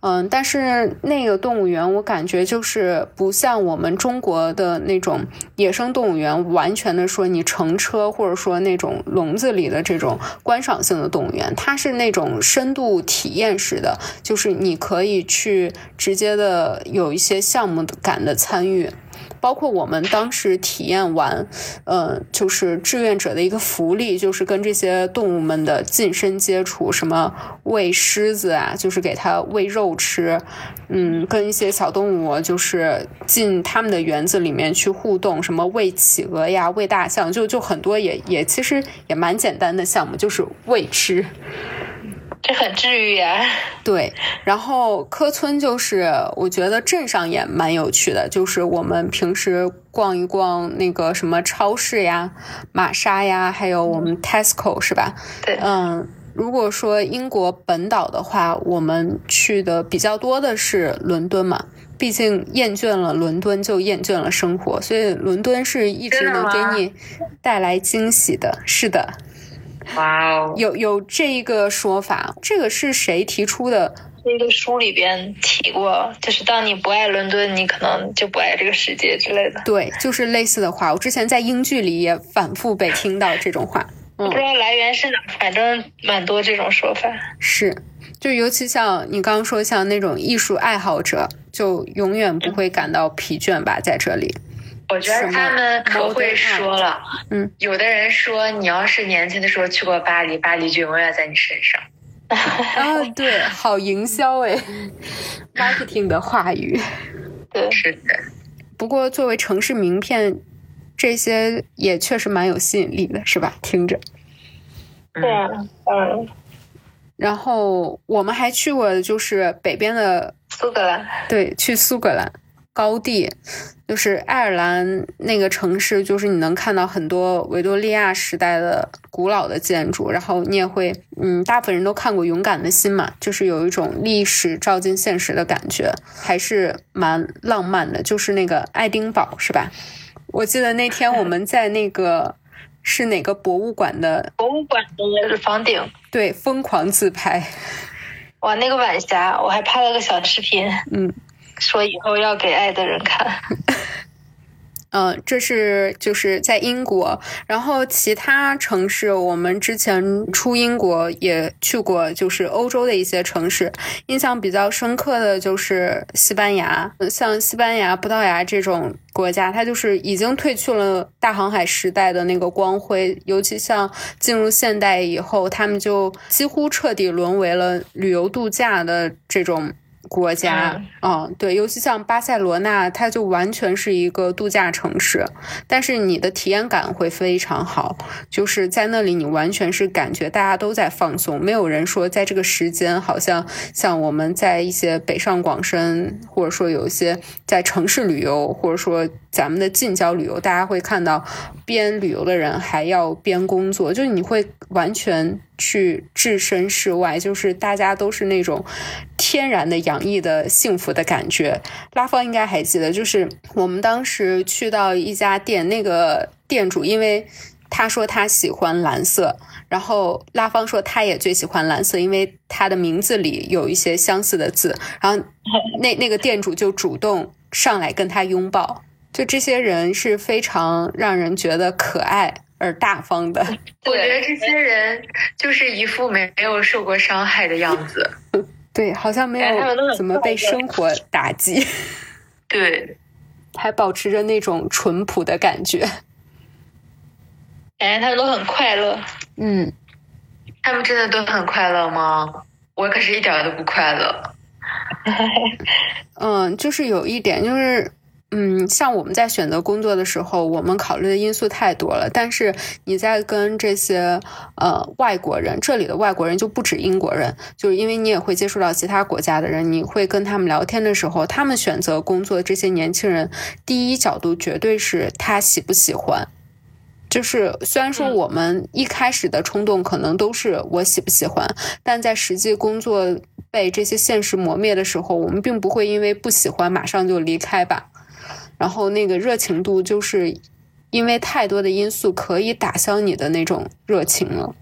嗯，但是那个动物园我感觉就是不像我们中国的那种野生动物园，完全的说你乘车或者说那种笼子里的这种观赏性的动物园，它是那种深度体验式的，就是你可以去直接的有一些项目感的参与。包括我们当时体验完，呃，就是志愿者的一个福利，就是跟这些动物们的近身接触，什么喂狮子啊，就是给它喂肉吃，嗯，跟一些小动物就是进他们的园子里面去互动，什么喂企鹅呀，喂大象，就就很多也也其实也蛮简单的项目，就是喂吃。这很治愈呀。对，然后柯村就是我觉得镇上也蛮有趣的，就是我们平时逛一逛那个什么超市呀、玛莎呀，还有我们 Tesco 是吧？对，嗯，如果说英国本岛的话，我们去的比较多的是伦敦嘛，毕竟厌倦了伦敦就厌倦了生活，所以伦敦是一直能给你带来惊喜的。是的。哇哦，有有这一个说法，这个是谁提出的？这个书里边提过，就是当你不爱伦敦，你可能就不爱这个世界之类的。对，就是类似的话。我之前在英剧里也反复被听到这种话，不知道来源是哪，反正蛮多这种说法。是，就尤其像你刚刚说，像那种艺术爱好者，就永远不会感到疲倦吧，在这里。我觉得他们可会说了，嗯，有的人说你要是年轻的时候去过巴黎，巴黎就永远在你身上。啊，对，好营销哎，marketing 的话语。对，是的。不过作为城市名片，这些也确实蛮有吸引力的，是吧？听着。对啊，嗯。然后我们还去过，就是北边的苏格兰。对，去苏格兰。高地就是爱尔兰那个城市，就是你能看到很多维多利亚时代的古老的建筑，然后你也会，嗯，大部分人都看过《勇敢的心》嘛，就是有一种历史照进现实的感觉，还是蛮浪漫的。就是那个爱丁堡，是吧？我记得那天我们在那个是哪个博物馆的博物馆的房顶，对，疯狂自拍。哇，那个晚霞，我还拍了个小视频，嗯。说以后要给爱的人看。嗯，这是就是在英国，然后其他城市我们之前出英国也去过，就是欧洲的一些城市，印象比较深刻的就是西班牙。像西班牙、葡萄牙这种国家，它就是已经褪去了大航海时代的那个光辉，尤其像进入现代以后，他们就几乎彻底沦为了旅游度假的这种。国家，嗯，对，尤其像巴塞罗那，它就完全是一个度假城市，但是你的体验感会非常好，就是在那里你完全是感觉大家都在放松，没有人说在这个时间好像像我们在一些北上广深，或者说有一些在城市旅游，或者说咱们的近郊旅游，大家会看到边旅游的人还要边工作，就是你会完全。去置身事外，就是大家都是那种天然的洋溢的幸福的感觉。拉芳应该还记得，就是我们当时去到一家店，那个店主因为他说他喜欢蓝色，然后拉芳说他也最喜欢蓝色，因为他的名字里有一些相似的字。然后那那个店主就主动上来跟他拥抱，就这些人是非常让人觉得可爱。而大方的，我觉得这些人就是一副没没有受过伤害的样子。对，好像没有怎么被生活 打击。对，还保持着那种淳朴的感觉。感觉他们都很快乐。嗯，他们真的都很快乐吗？我可是一点都不快乐。嗯，就是有一点，就是。嗯，像我们在选择工作的时候，我们考虑的因素太多了。但是你在跟这些呃外国人，这里的外国人就不止英国人，就是因为你也会接触到其他国家的人，你会跟他们聊天的时候，他们选择工作这些年轻人，第一角度绝对是他喜不喜欢。就是虽然说我们一开始的冲动可能都是我喜不喜欢，但在实际工作被这些现实磨灭的时候，我们并不会因为不喜欢马上就离开吧。然后那个热情度，就是因为太多的因素可以打消你的那种热情了。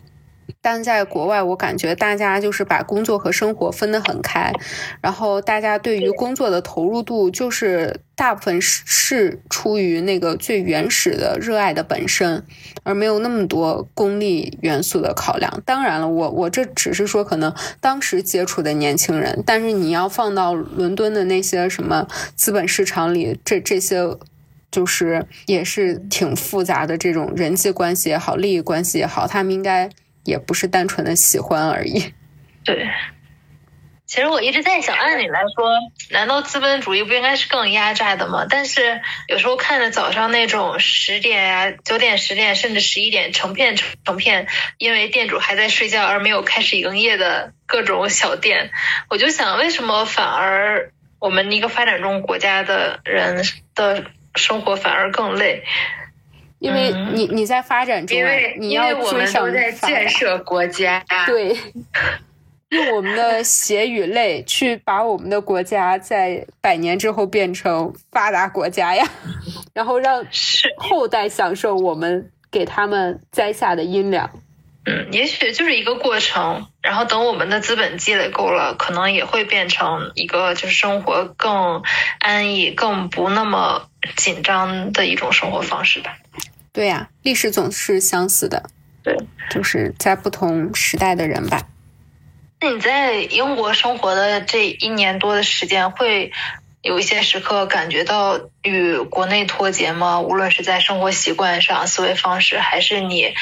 但在国外，我感觉大家就是把工作和生活分得很开，然后大家对于工作的投入度，就是大部分是是出于那个最原始的热爱的本身，而没有那么多功利元素的考量。当然了，我我这只是说可能当时接触的年轻人，但是你要放到伦敦的那些什么资本市场里，这这些就是也是挺复杂的这种人际关系也好，利益关系也好，他们应该也不是单纯的喜欢而已。对。其实我一直在想，按理来说，难道资本主义不应该是更压榨的吗？但是有时候看着早上那种十点呀、九点、十点，甚至十一点成片成片，因为店主还在睡觉而没有开始营业的各种小店，我就想，为什么反而我们一个发展中国家的人的生活反而更累？因为你你在发展中，因为因为我们都在建设国家，对。用我们的血与泪去把我们的国家在百年之后变成发达国家呀，然后让后代享受我们给他们栽下的阴凉。嗯，也许就是一个过程，然后等我们的资本积累够了，可能也会变成一个就是生活更安逸、更不那么紧张的一种生活方式吧。对呀，历史总是相似的。对，就是在不同时代的人吧。那你在英国生活的这一年多的时间，会有一些时刻感觉到与国内脱节吗？无论是在生活习惯上、思维方式，还是你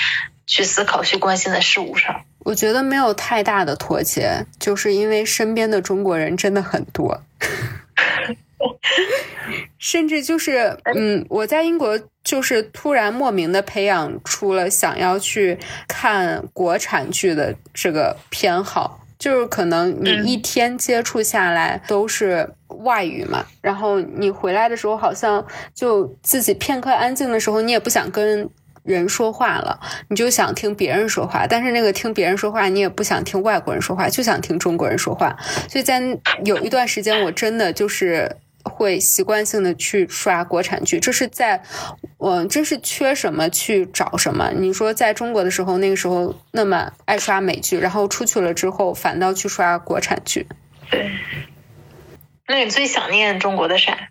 去思考、去关心的事物上？我觉得没有太大的脱节，就是因为身边的中国人真的很多，甚至就是嗯，我在英国就是突然莫名的培养出了想要去看国产剧的这个偏好。就是可能你一天接触下来都是外语嘛，然后你回来的时候好像就自己片刻安静的时候，你也不想跟人说话了，你就想听别人说话。但是那个听别人说话，你也不想听外国人说话，就想听中国人说话。所以在有一段时间，我真的就是。会习惯性的去刷国产剧，这是在，嗯，这是缺什么去找什么。你说在中国的时候，那个时候那么爱刷美剧，然后出去了之后反倒去刷国产剧。对，那你最想念中国的啥？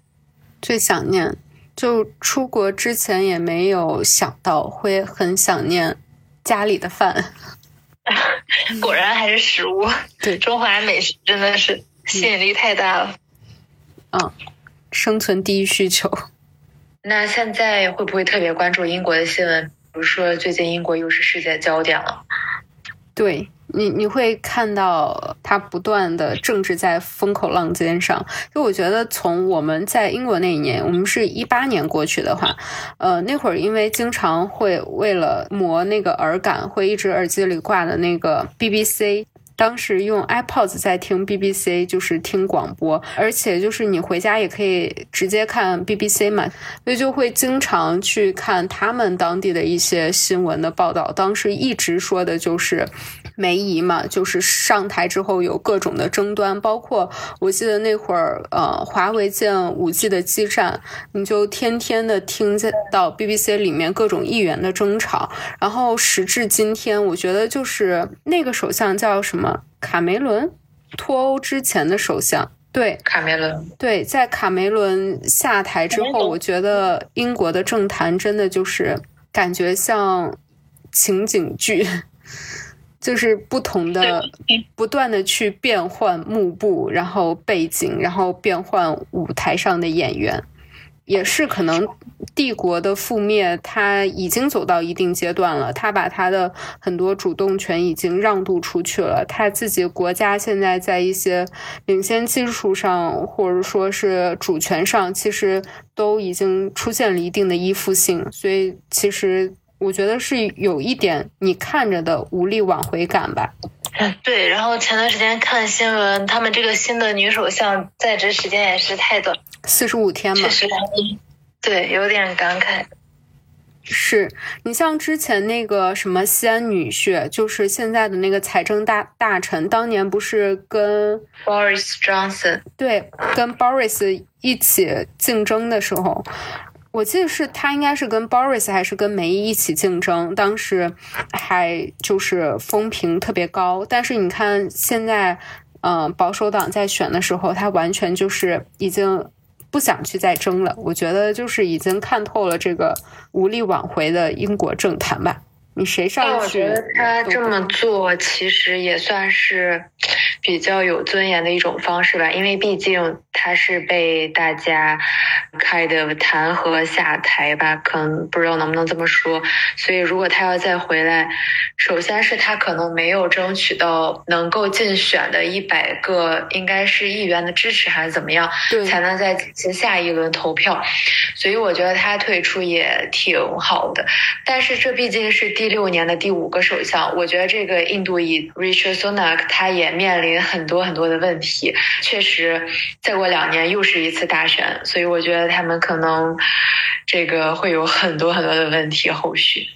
最想念，就出国之前也没有想到会很想念家里的饭。果然还是食物，对，中华美食真的是吸引力太大了。嗯，生存第一需求。那现在会不会特别关注英国的新闻？比如说，最近英国又是世界焦点了。对你，你会看到它不断的政治在风口浪尖上。就我觉得，从我们在英国那一年，我们是一八年过去的话，呃，那会儿因为经常会为了磨那个耳感，会一直耳机里挂的那个 BBC。当时用 iPods 在听 BBC，就是听广播，而且就是你回家也可以直接看 BBC 嘛，所以就会经常去看他们当地的一些新闻的报道。当时一直说的就是梅姨嘛，就是上台之后有各种的争端，包括我记得那会儿，呃，华为建五 G 的基站，你就天天的听见到 BBC 里面各种议员的争吵。然后时至今天，我觉得就是那个首相叫什么？卡梅伦脱欧之前的首相，对卡梅伦，对，在卡梅伦下台之后，我觉得英国的政坛真的就是感觉像情景剧，就是不同的不断的去变换幕布，然后背景，然后变换舞台上的演员。也是可能帝国的覆灭，他已经走到一定阶段了。他把他的很多主动权已经让渡出去了。他自己国家现在在一些领先技术上，或者说是主权上，其实都已经出现了一定的依附性。所以，其实我觉得是有一点你看着的无力挽回感吧。对，然后前段时间看新闻，他们这个新的女首相在职时间也是太短，四十五天嘛。确实，对，有点感慨。是你像之前那个什么西安女婿，就是现在的那个财政大大臣，当年不是跟 Boris Johnson 对，跟 Boris 一起竞争的时候。我记得是他应该是跟 Boris 还是跟梅姨一起竞争，当时还就是风评特别高。但是你看现在，嗯，保守党在选的时候，他完全就是已经不想去再争了。我觉得就是已经看透了这个无力挽回的英国政坛吧。你谁上去？我觉得他这么做其实也算是比较有尊严的一种方式吧，因为毕竟他是被大家 kind of 弹劾下台吧，可能不知道能不能这么说。所以如果他要再回来，首先是他可能没有争取到能够竞选的一百个应该是议员的支持，还是怎么样，才能再进行下一轮投票。所以我觉得他退出也挺好的。但是这毕竟是第六年的第五个首相，我觉得这个印度裔 Richard Sunak 他也面临。很多很多的问题，确实，再过两年又是一次大选，所以我觉得他们可能这个会有很多很多的问题后续。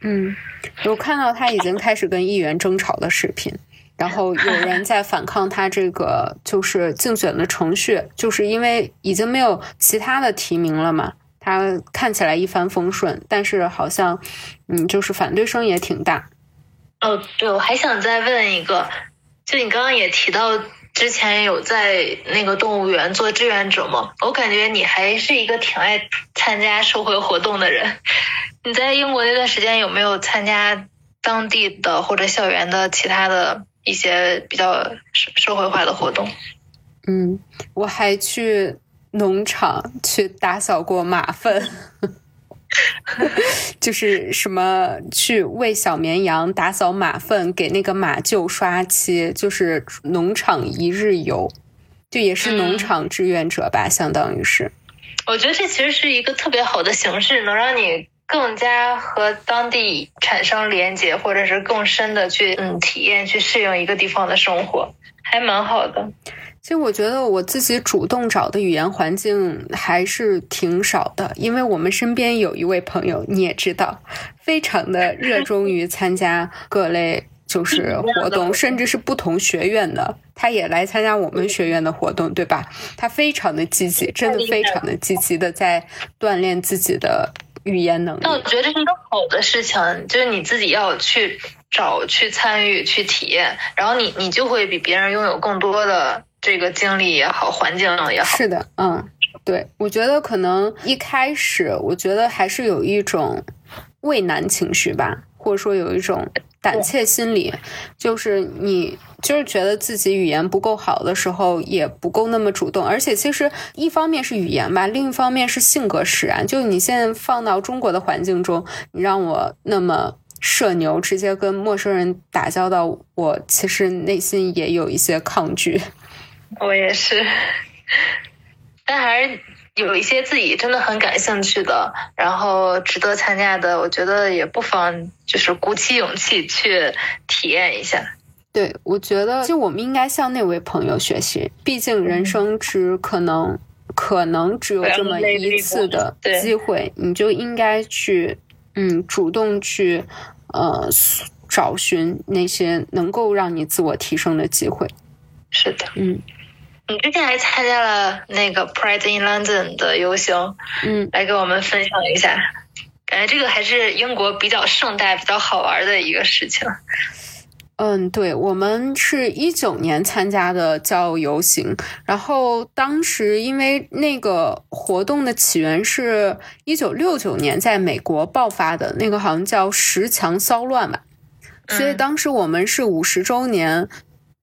嗯，我看到他已经开始跟议员争吵的视频，然后有人在反抗他这个就是竞选的程序，就是因为已经没有其他的提名了嘛，他看起来一帆风顺，但是好像嗯，就是反对声也挺大。哦，对，我还想再问一个。就你刚刚也提到，之前有在那个动物园做志愿者吗？我感觉你还是一个挺爱参加社会活动的人。你在英国那段时间有没有参加当地的或者校园的其他的一些比较社社会化的活动？嗯，我还去农场去打扫过马粪。就是什么去喂小绵羊、打扫马粪、给那个马厩刷漆，就是农场一日游，就也是农场志愿者吧，相当于是。我觉得这其实是一个特别好的形式，能让你更加和当地产生连接，或者是更深的去嗯体验、去适应一个地方的生活，还蛮好的。其实我觉得我自己主动找的语言环境还是挺少的，因为我们身边有一位朋友，你也知道，非常的热衷于参加各类就是 活动，甚至是不同学院的，他也来参加我们学院的活动，对吧？他非常的积极，真的非常的积极的在锻炼自己的语言能力。但我觉得这是一个好的事情，就是你自己要去找、去参与、去体验，然后你你就会比别人拥有更多的。这个经历也好，环境也好，是的，嗯，对，我觉得可能一开始，我觉得还是有一种畏难情绪吧，或者说有一种胆怯心理，就是你就是觉得自己语言不够好的时候，也不够那么主动，而且其实一方面是语言吧，另一方面是性格使然。就你现在放到中国的环境中，你让我那么社牛，直接跟陌生人打交道，我其实内心也有一些抗拒。我也是，但还是有一些自己真的很感兴趣的，然后值得参加的，我觉得也不妨就是鼓起勇气去体验一下。对，我觉得就我们应该向那位朋友学习，毕竟人生只可能可能只有这么一次的机会，你就应该去嗯主动去呃找寻那些能够让你自我提升的机会。是的，嗯。你之前还参加了那个 Pride in London 的游行，嗯，来给我们分享一下，感觉这个还是英国比较盛大、比较好玩的一个事情。嗯，对，我们是一九年参加的教游行，然后当时因为那个活动的起源是一九六九年在美国爆发的那个好像叫十强骚乱吧，所以当时我们是五十周年。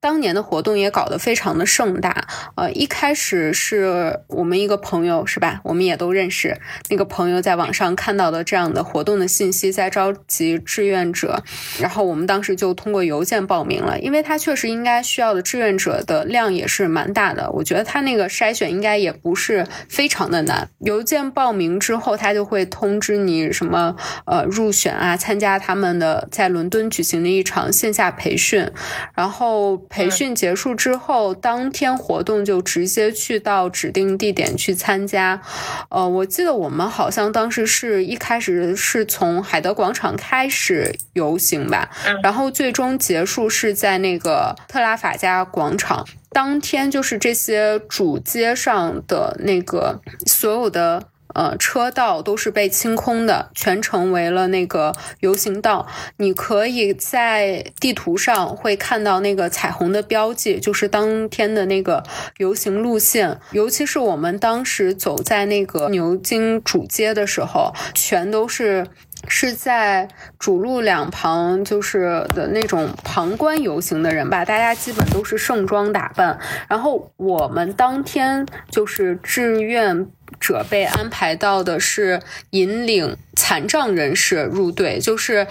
当年的活动也搞得非常的盛大，呃，一开始是我们一个朋友是吧？我们也都认识那个朋友，在网上看到的这样的活动的信息，在召集志愿者，然后我们当时就通过邮件报名了，因为他确实应该需要的志愿者的量也是蛮大的，我觉得他那个筛选应该也不是非常的难。邮件报名之后，他就会通知你什么呃入选啊，参加他们的在伦敦举行的一场线下培训，然后。培训结束之后，当天活动就直接去到指定地点去参加。呃，我记得我们好像当时是一开始是从海德广场开始游行吧，然后最终结束是在那个特拉法加广场。当天就是这些主街上的那个所有的。呃，车道都是被清空的，全成为了那个游行道。你可以在地图上会看到那个彩虹的标记，就是当天的那个游行路线。尤其是我们当时走在那个牛津主街的时候，全都是。是在主路两旁，就是的那种旁观游行的人吧，大家基本都是盛装打扮。然后我们当天就是志愿者被安排到的是引领残障人士入队，就是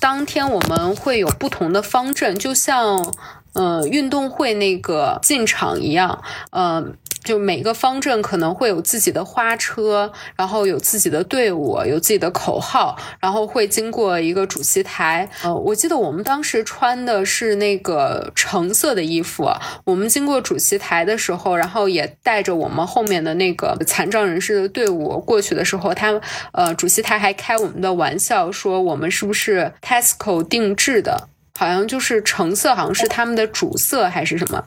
当天我们会有不同的方阵，就像呃运动会那个进场一样，呃。就每个方阵可能会有自己的花车，然后有自己的队伍，有自己的口号，然后会经过一个主席台。呃，我记得我们当时穿的是那个橙色的衣服。我们经过主席台的时候，然后也带着我们后面的那个残障人士的队伍过去的时候，他呃，主席台还开我们的玩笑，说我们是不是 Tesco 定制的？好像就是橙色，好像是他们的主色还是什么？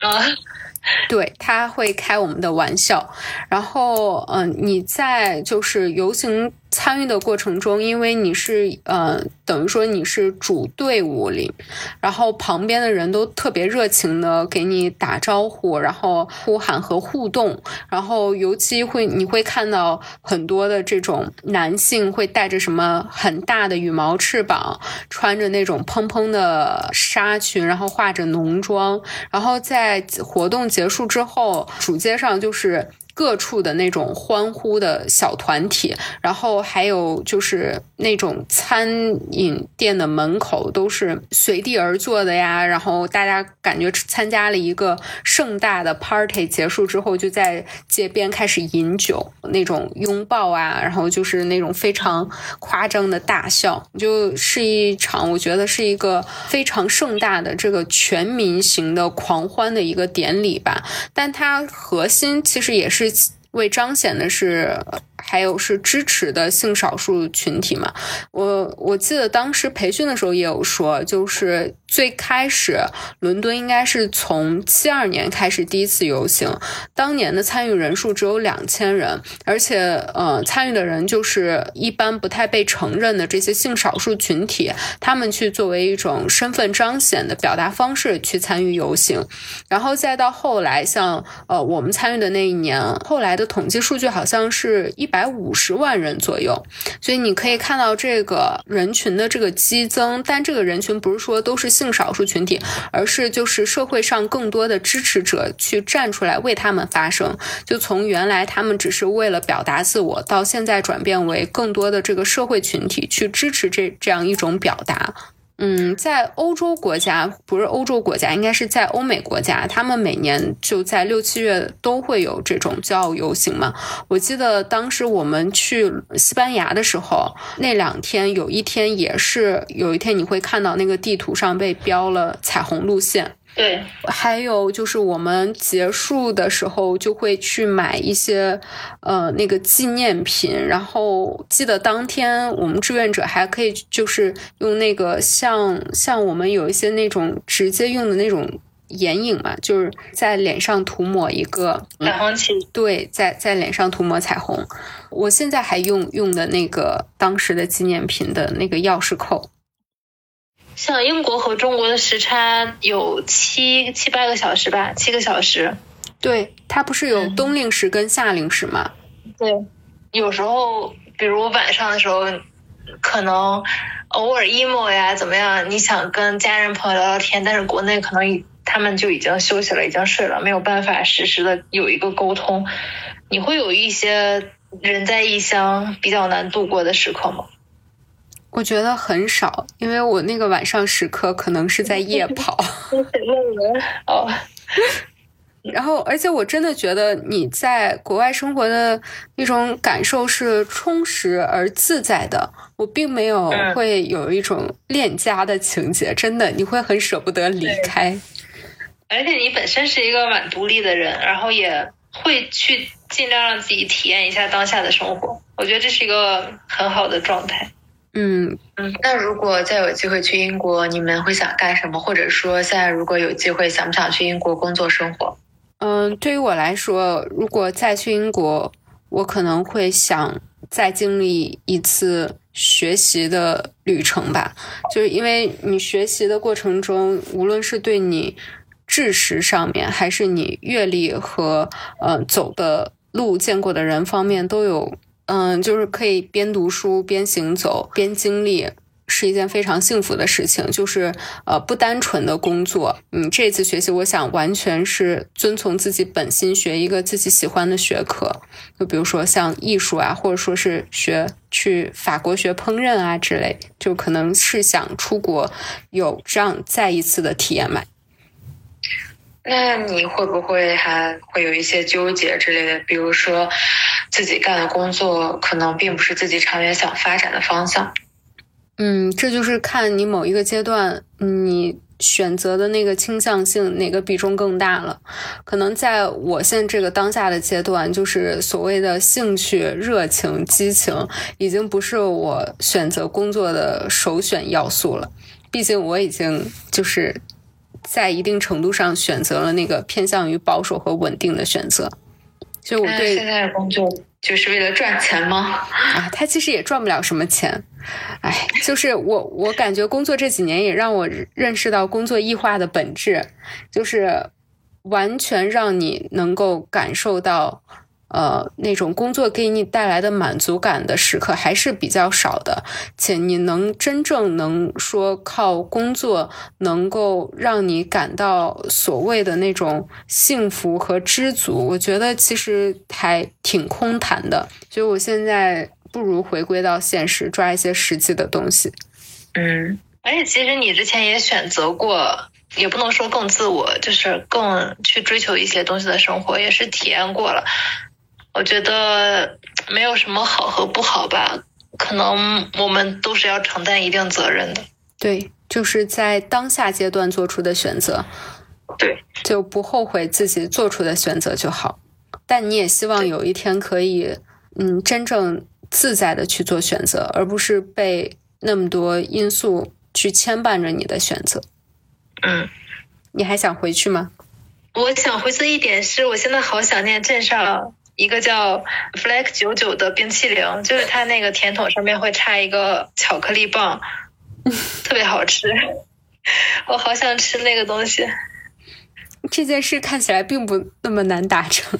啊。对他会开我们的玩笑，然后嗯，你在就是游行。参与的过程中，因为你是呃，等于说你是主队伍里，然后旁边的人都特别热情的给你打招呼，然后呼喊和互动，然后尤其会你会看到很多的这种男性会带着什么很大的羽毛翅膀，穿着那种蓬蓬的纱裙，然后化着浓妆，然后在活动结束之后，主街上就是。各处的那种欢呼的小团体，然后还有就是那种餐饮店的门口都是随地而坐的呀，然后大家感觉参加了一个盛大的 party，结束之后就在街边开始饮酒，那种拥抱啊，然后就是那种非常夸张的大笑，就是一场我觉得是一个非常盛大的这个全民型的狂欢的一个典礼吧，但它核心其实也是。为彰显的是。还有是支持的性少数群体嘛？我我记得当时培训的时候也有说，就是最开始伦敦应该是从七二年开始第一次游行，当年的参与人数只有两千人，而且呃参与的人就是一般不太被承认的这些性少数群体，他们去作为一种身份彰显的表达方式去参与游行，然后再到后来像呃我们参与的那一年，后来的统计数据好像是一。百五十万人左右，所以你可以看到这个人群的这个激增，但这个人群不是说都是性少数群体，而是就是社会上更多的支持者去站出来为他们发声，就从原来他们只是为了表达自我，到现在转变为更多的这个社会群体去支持这这样一种表达。嗯，在欧洲国家不是欧洲国家，应该是在欧美国家，他们每年就在六七月都会有这种骄傲游行嘛。我记得当时我们去西班牙的时候，那两天有一天也是有一天你会看到那个地图上被标了彩虹路线。对，还有就是我们结束的时候就会去买一些，呃，那个纪念品。然后记得当天我们志愿者还可以就是用那个像像我们有一些那种直接用的那种眼影嘛，就是在脸上涂抹一个彩虹旗。对，在在脸上涂抹彩虹。我现在还用用的那个当时的纪念品的那个钥匙扣。像英国和中国的时差有七七八个小时吧，七个小时。对，它不是有冬令时跟夏令时吗？对，有时候比如晚上的时候，可能偶尔 emo 呀怎么样，你想跟家人朋友聊聊天，但是国内可能他们就已经休息了，已经睡了，没有办法实时的有一个沟通。你会有一些人在异乡比较难度过的时刻吗？我觉得很少，因为我那个晚上时刻可能是在夜跑。哦，然后，而且我真的觉得你在国外生活的那种感受是充实而自在的。我并没有会有一种恋家的情节，真的，你会很舍不得离开。而且你本身是一个蛮独立的人，然后也会去尽量让自己体验一下当下的生活。我觉得这是一个很好的状态。嗯嗯，那如果再有机会去英国，你们会想干什么？或者说，现在如果有机会，想不想去英国工作生活？嗯，对于我来说，如果再去英国，我可能会想再经历一次学习的旅程吧。就是因为你学习的过程中，无论是对你知识上面，还是你阅历和呃走的路、见过的人方面，都有。嗯，就是可以边读书边行走边经历。是一件非常幸福的事情，就是呃不单纯的工作。嗯，这次学习，我想完全是遵从自己本心，学一个自己喜欢的学科。就比如说像艺术啊，或者说是学去法国学烹饪啊之类，就可能是想出国有这样再一次的体验嘛。那你会不会还会有一些纠结之类的？比如说自己干的工作可能并不是自己长远想发展的方向。嗯，这就是看你某一个阶段你选择的那个倾向性哪个比重更大了。可能在我现在这个当下的阶段，就是所谓的兴趣、热情、激情，已经不是我选择工作的首选要素了。毕竟我已经就是在一定程度上选择了那个偏向于保守和稳定的选择。就我对现在的工作。就是为了赚钱吗？啊，他其实也赚不了什么钱，哎，就是我我感觉工作这几年也让我认识到工作异化的本质，就是完全让你能够感受到。呃，那种工作给你带来的满足感的时刻还是比较少的，且你能真正能说靠工作能够让你感到所谓的那种幸福和知足，我觉得其实还挺空谈的。所以我现在不如回归到现实，抓一些实际的东西。嗯，而且其实你之前也选择过，也不能说更自我，就是更去追求一些东西的生活，也是体验过了。我觉得没有什么好和不好吧，可能我们都是要承担一定责任的。对，就是在当下阶段做出的选择，对，就不后悔自己做出的选择就好。但你也希望有一天可以，嗯，真正自在的去做选择，而不是被那么多因素去牵绊着你的选择。嗯，你还想回去吗？我想回去一点是，我现在好想念镇上。一个叫 Flag 九九的冰淇淋，就是它那个甜筒上面会插一个巧克力棒，特别好吃。我好想吃那个东西。这件事看起来并不那么难达成，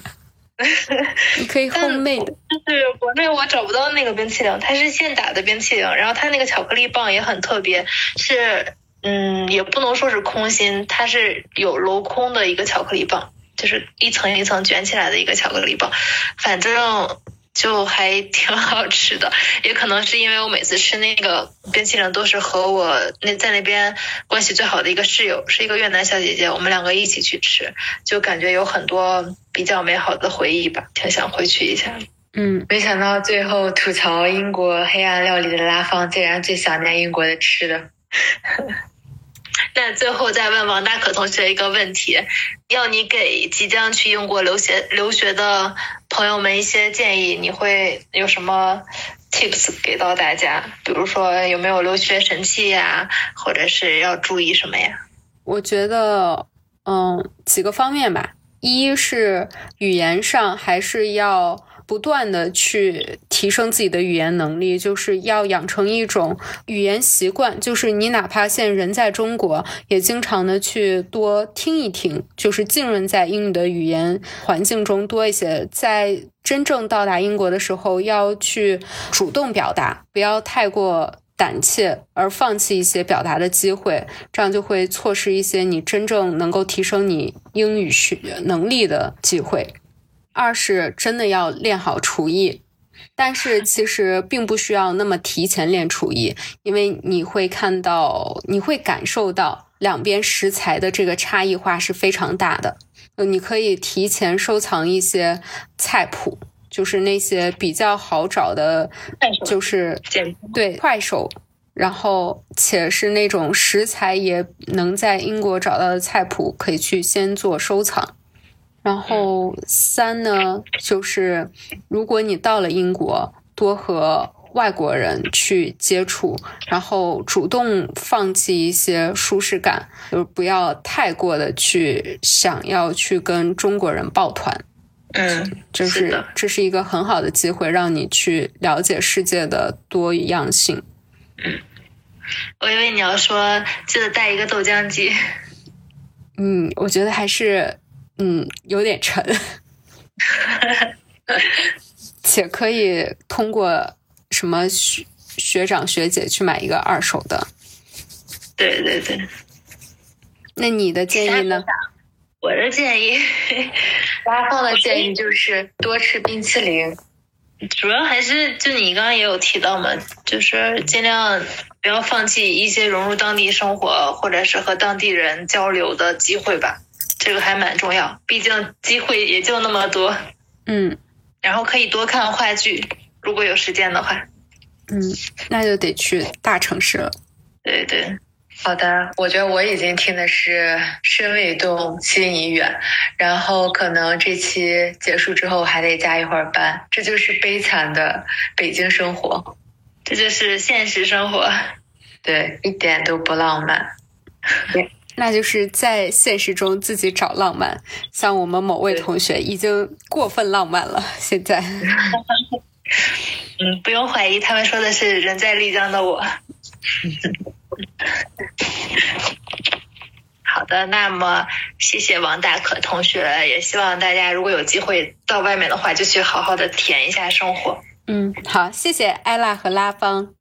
你可以后妹的。就是国内我找不到那个冰淇淋，它是现打的冰淇淋，然后它那个巧克力棒也很特别，是嗯，也不能说是空心，它是有镂空的一个巧克力棒。就是一层一层卷起来的一个巧克力棒，反正就还挺好吃的。也可能是因为我每次吃那个冰淇淋都是和我那在那边关系最好的一个室友，是一个越南小姐姐，我们两个一起去吃，就感觉有很多比较美好的回忆吧，挺想回去一下。嗯，没想到最后吐槽英国黑暗料理的拉芳，竟然最想念英国的吃的。那最后再问王大可同学一个问题，要你给即将去英国留学留学的朋友们一些建议，你会有什么 tips 给到大家？比如说有没有留学神器呀，或者是要注意什么呀？我觉得，嗯，几个方面吧，一是语言上还是要。不断的去提升自己的语言能力，就是要养成一种语言习惯。就是你哪怕现在人在中国，也经常的去多听一听，就是浸润在英语的语言环境中多一些。在真正到达英国的时候，要去主动表达，不要太过胆怯而放弃一些表达的机会，这样就会错失一些你真正能够提升你英语学能力的机会。二是真的要练好厨艺，但是其实并不需要那么提前练厨艺，因为你会看到，你会感受到两边食材的这个差异化是非常大的。呃，你可以提前收藏一些菜谱，就是那些比较好找的，就是对快手，然后且是那种食材也能在英国找到的菜谱，可以去先做收藏。然后三呢，就是如果你到了英国，多和外国人去接触，然后主动放弃一些舒适感，就是不要太过的去想要去跟中国人抱团。嗯，就是这是一个很好的机会，让你去了解世界的多样性。嗯，我以为你要说记得带一个豆浆机。嗯，我觉得还是。嗯，有点沉。且可以通过什么学学长学姐去买一个二手的。对对对。那你的建议呢？我的建议，拉芳的建议就是多吃冰淇淋。主要还是就你刚刚也有提到嘛，就是尽量不要放弃一些融入当地生活或者是和当地人交流的机会吧，这个还蛮重要，毕竟机会也就那么多。嗯，然后可以多看话剧，如果有时间的话。嗯，那就得去大城市了。对对。好的，我觉得我已经听的是身未动，心已远，然后可能这期结束之后还得加一会儿班，这就是悲惨的北京生活，这就是现实生活，对，一点都不浪漫，那就是在现实中自己找浪漫，像我们某位同学已经过分浪漫了，现在，嗯，不用怀疑，他们说的是人在丽江的我。好的，那么谢谢王大可同学，也希望大家如果有机会到外面的话，就去好好的体验一下生活。嗯，好，谢谢艾拉和拉芳，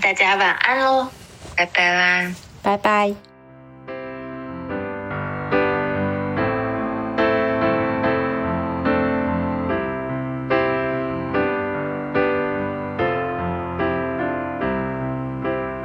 大家晚安喽，拜拜啦，拜拜。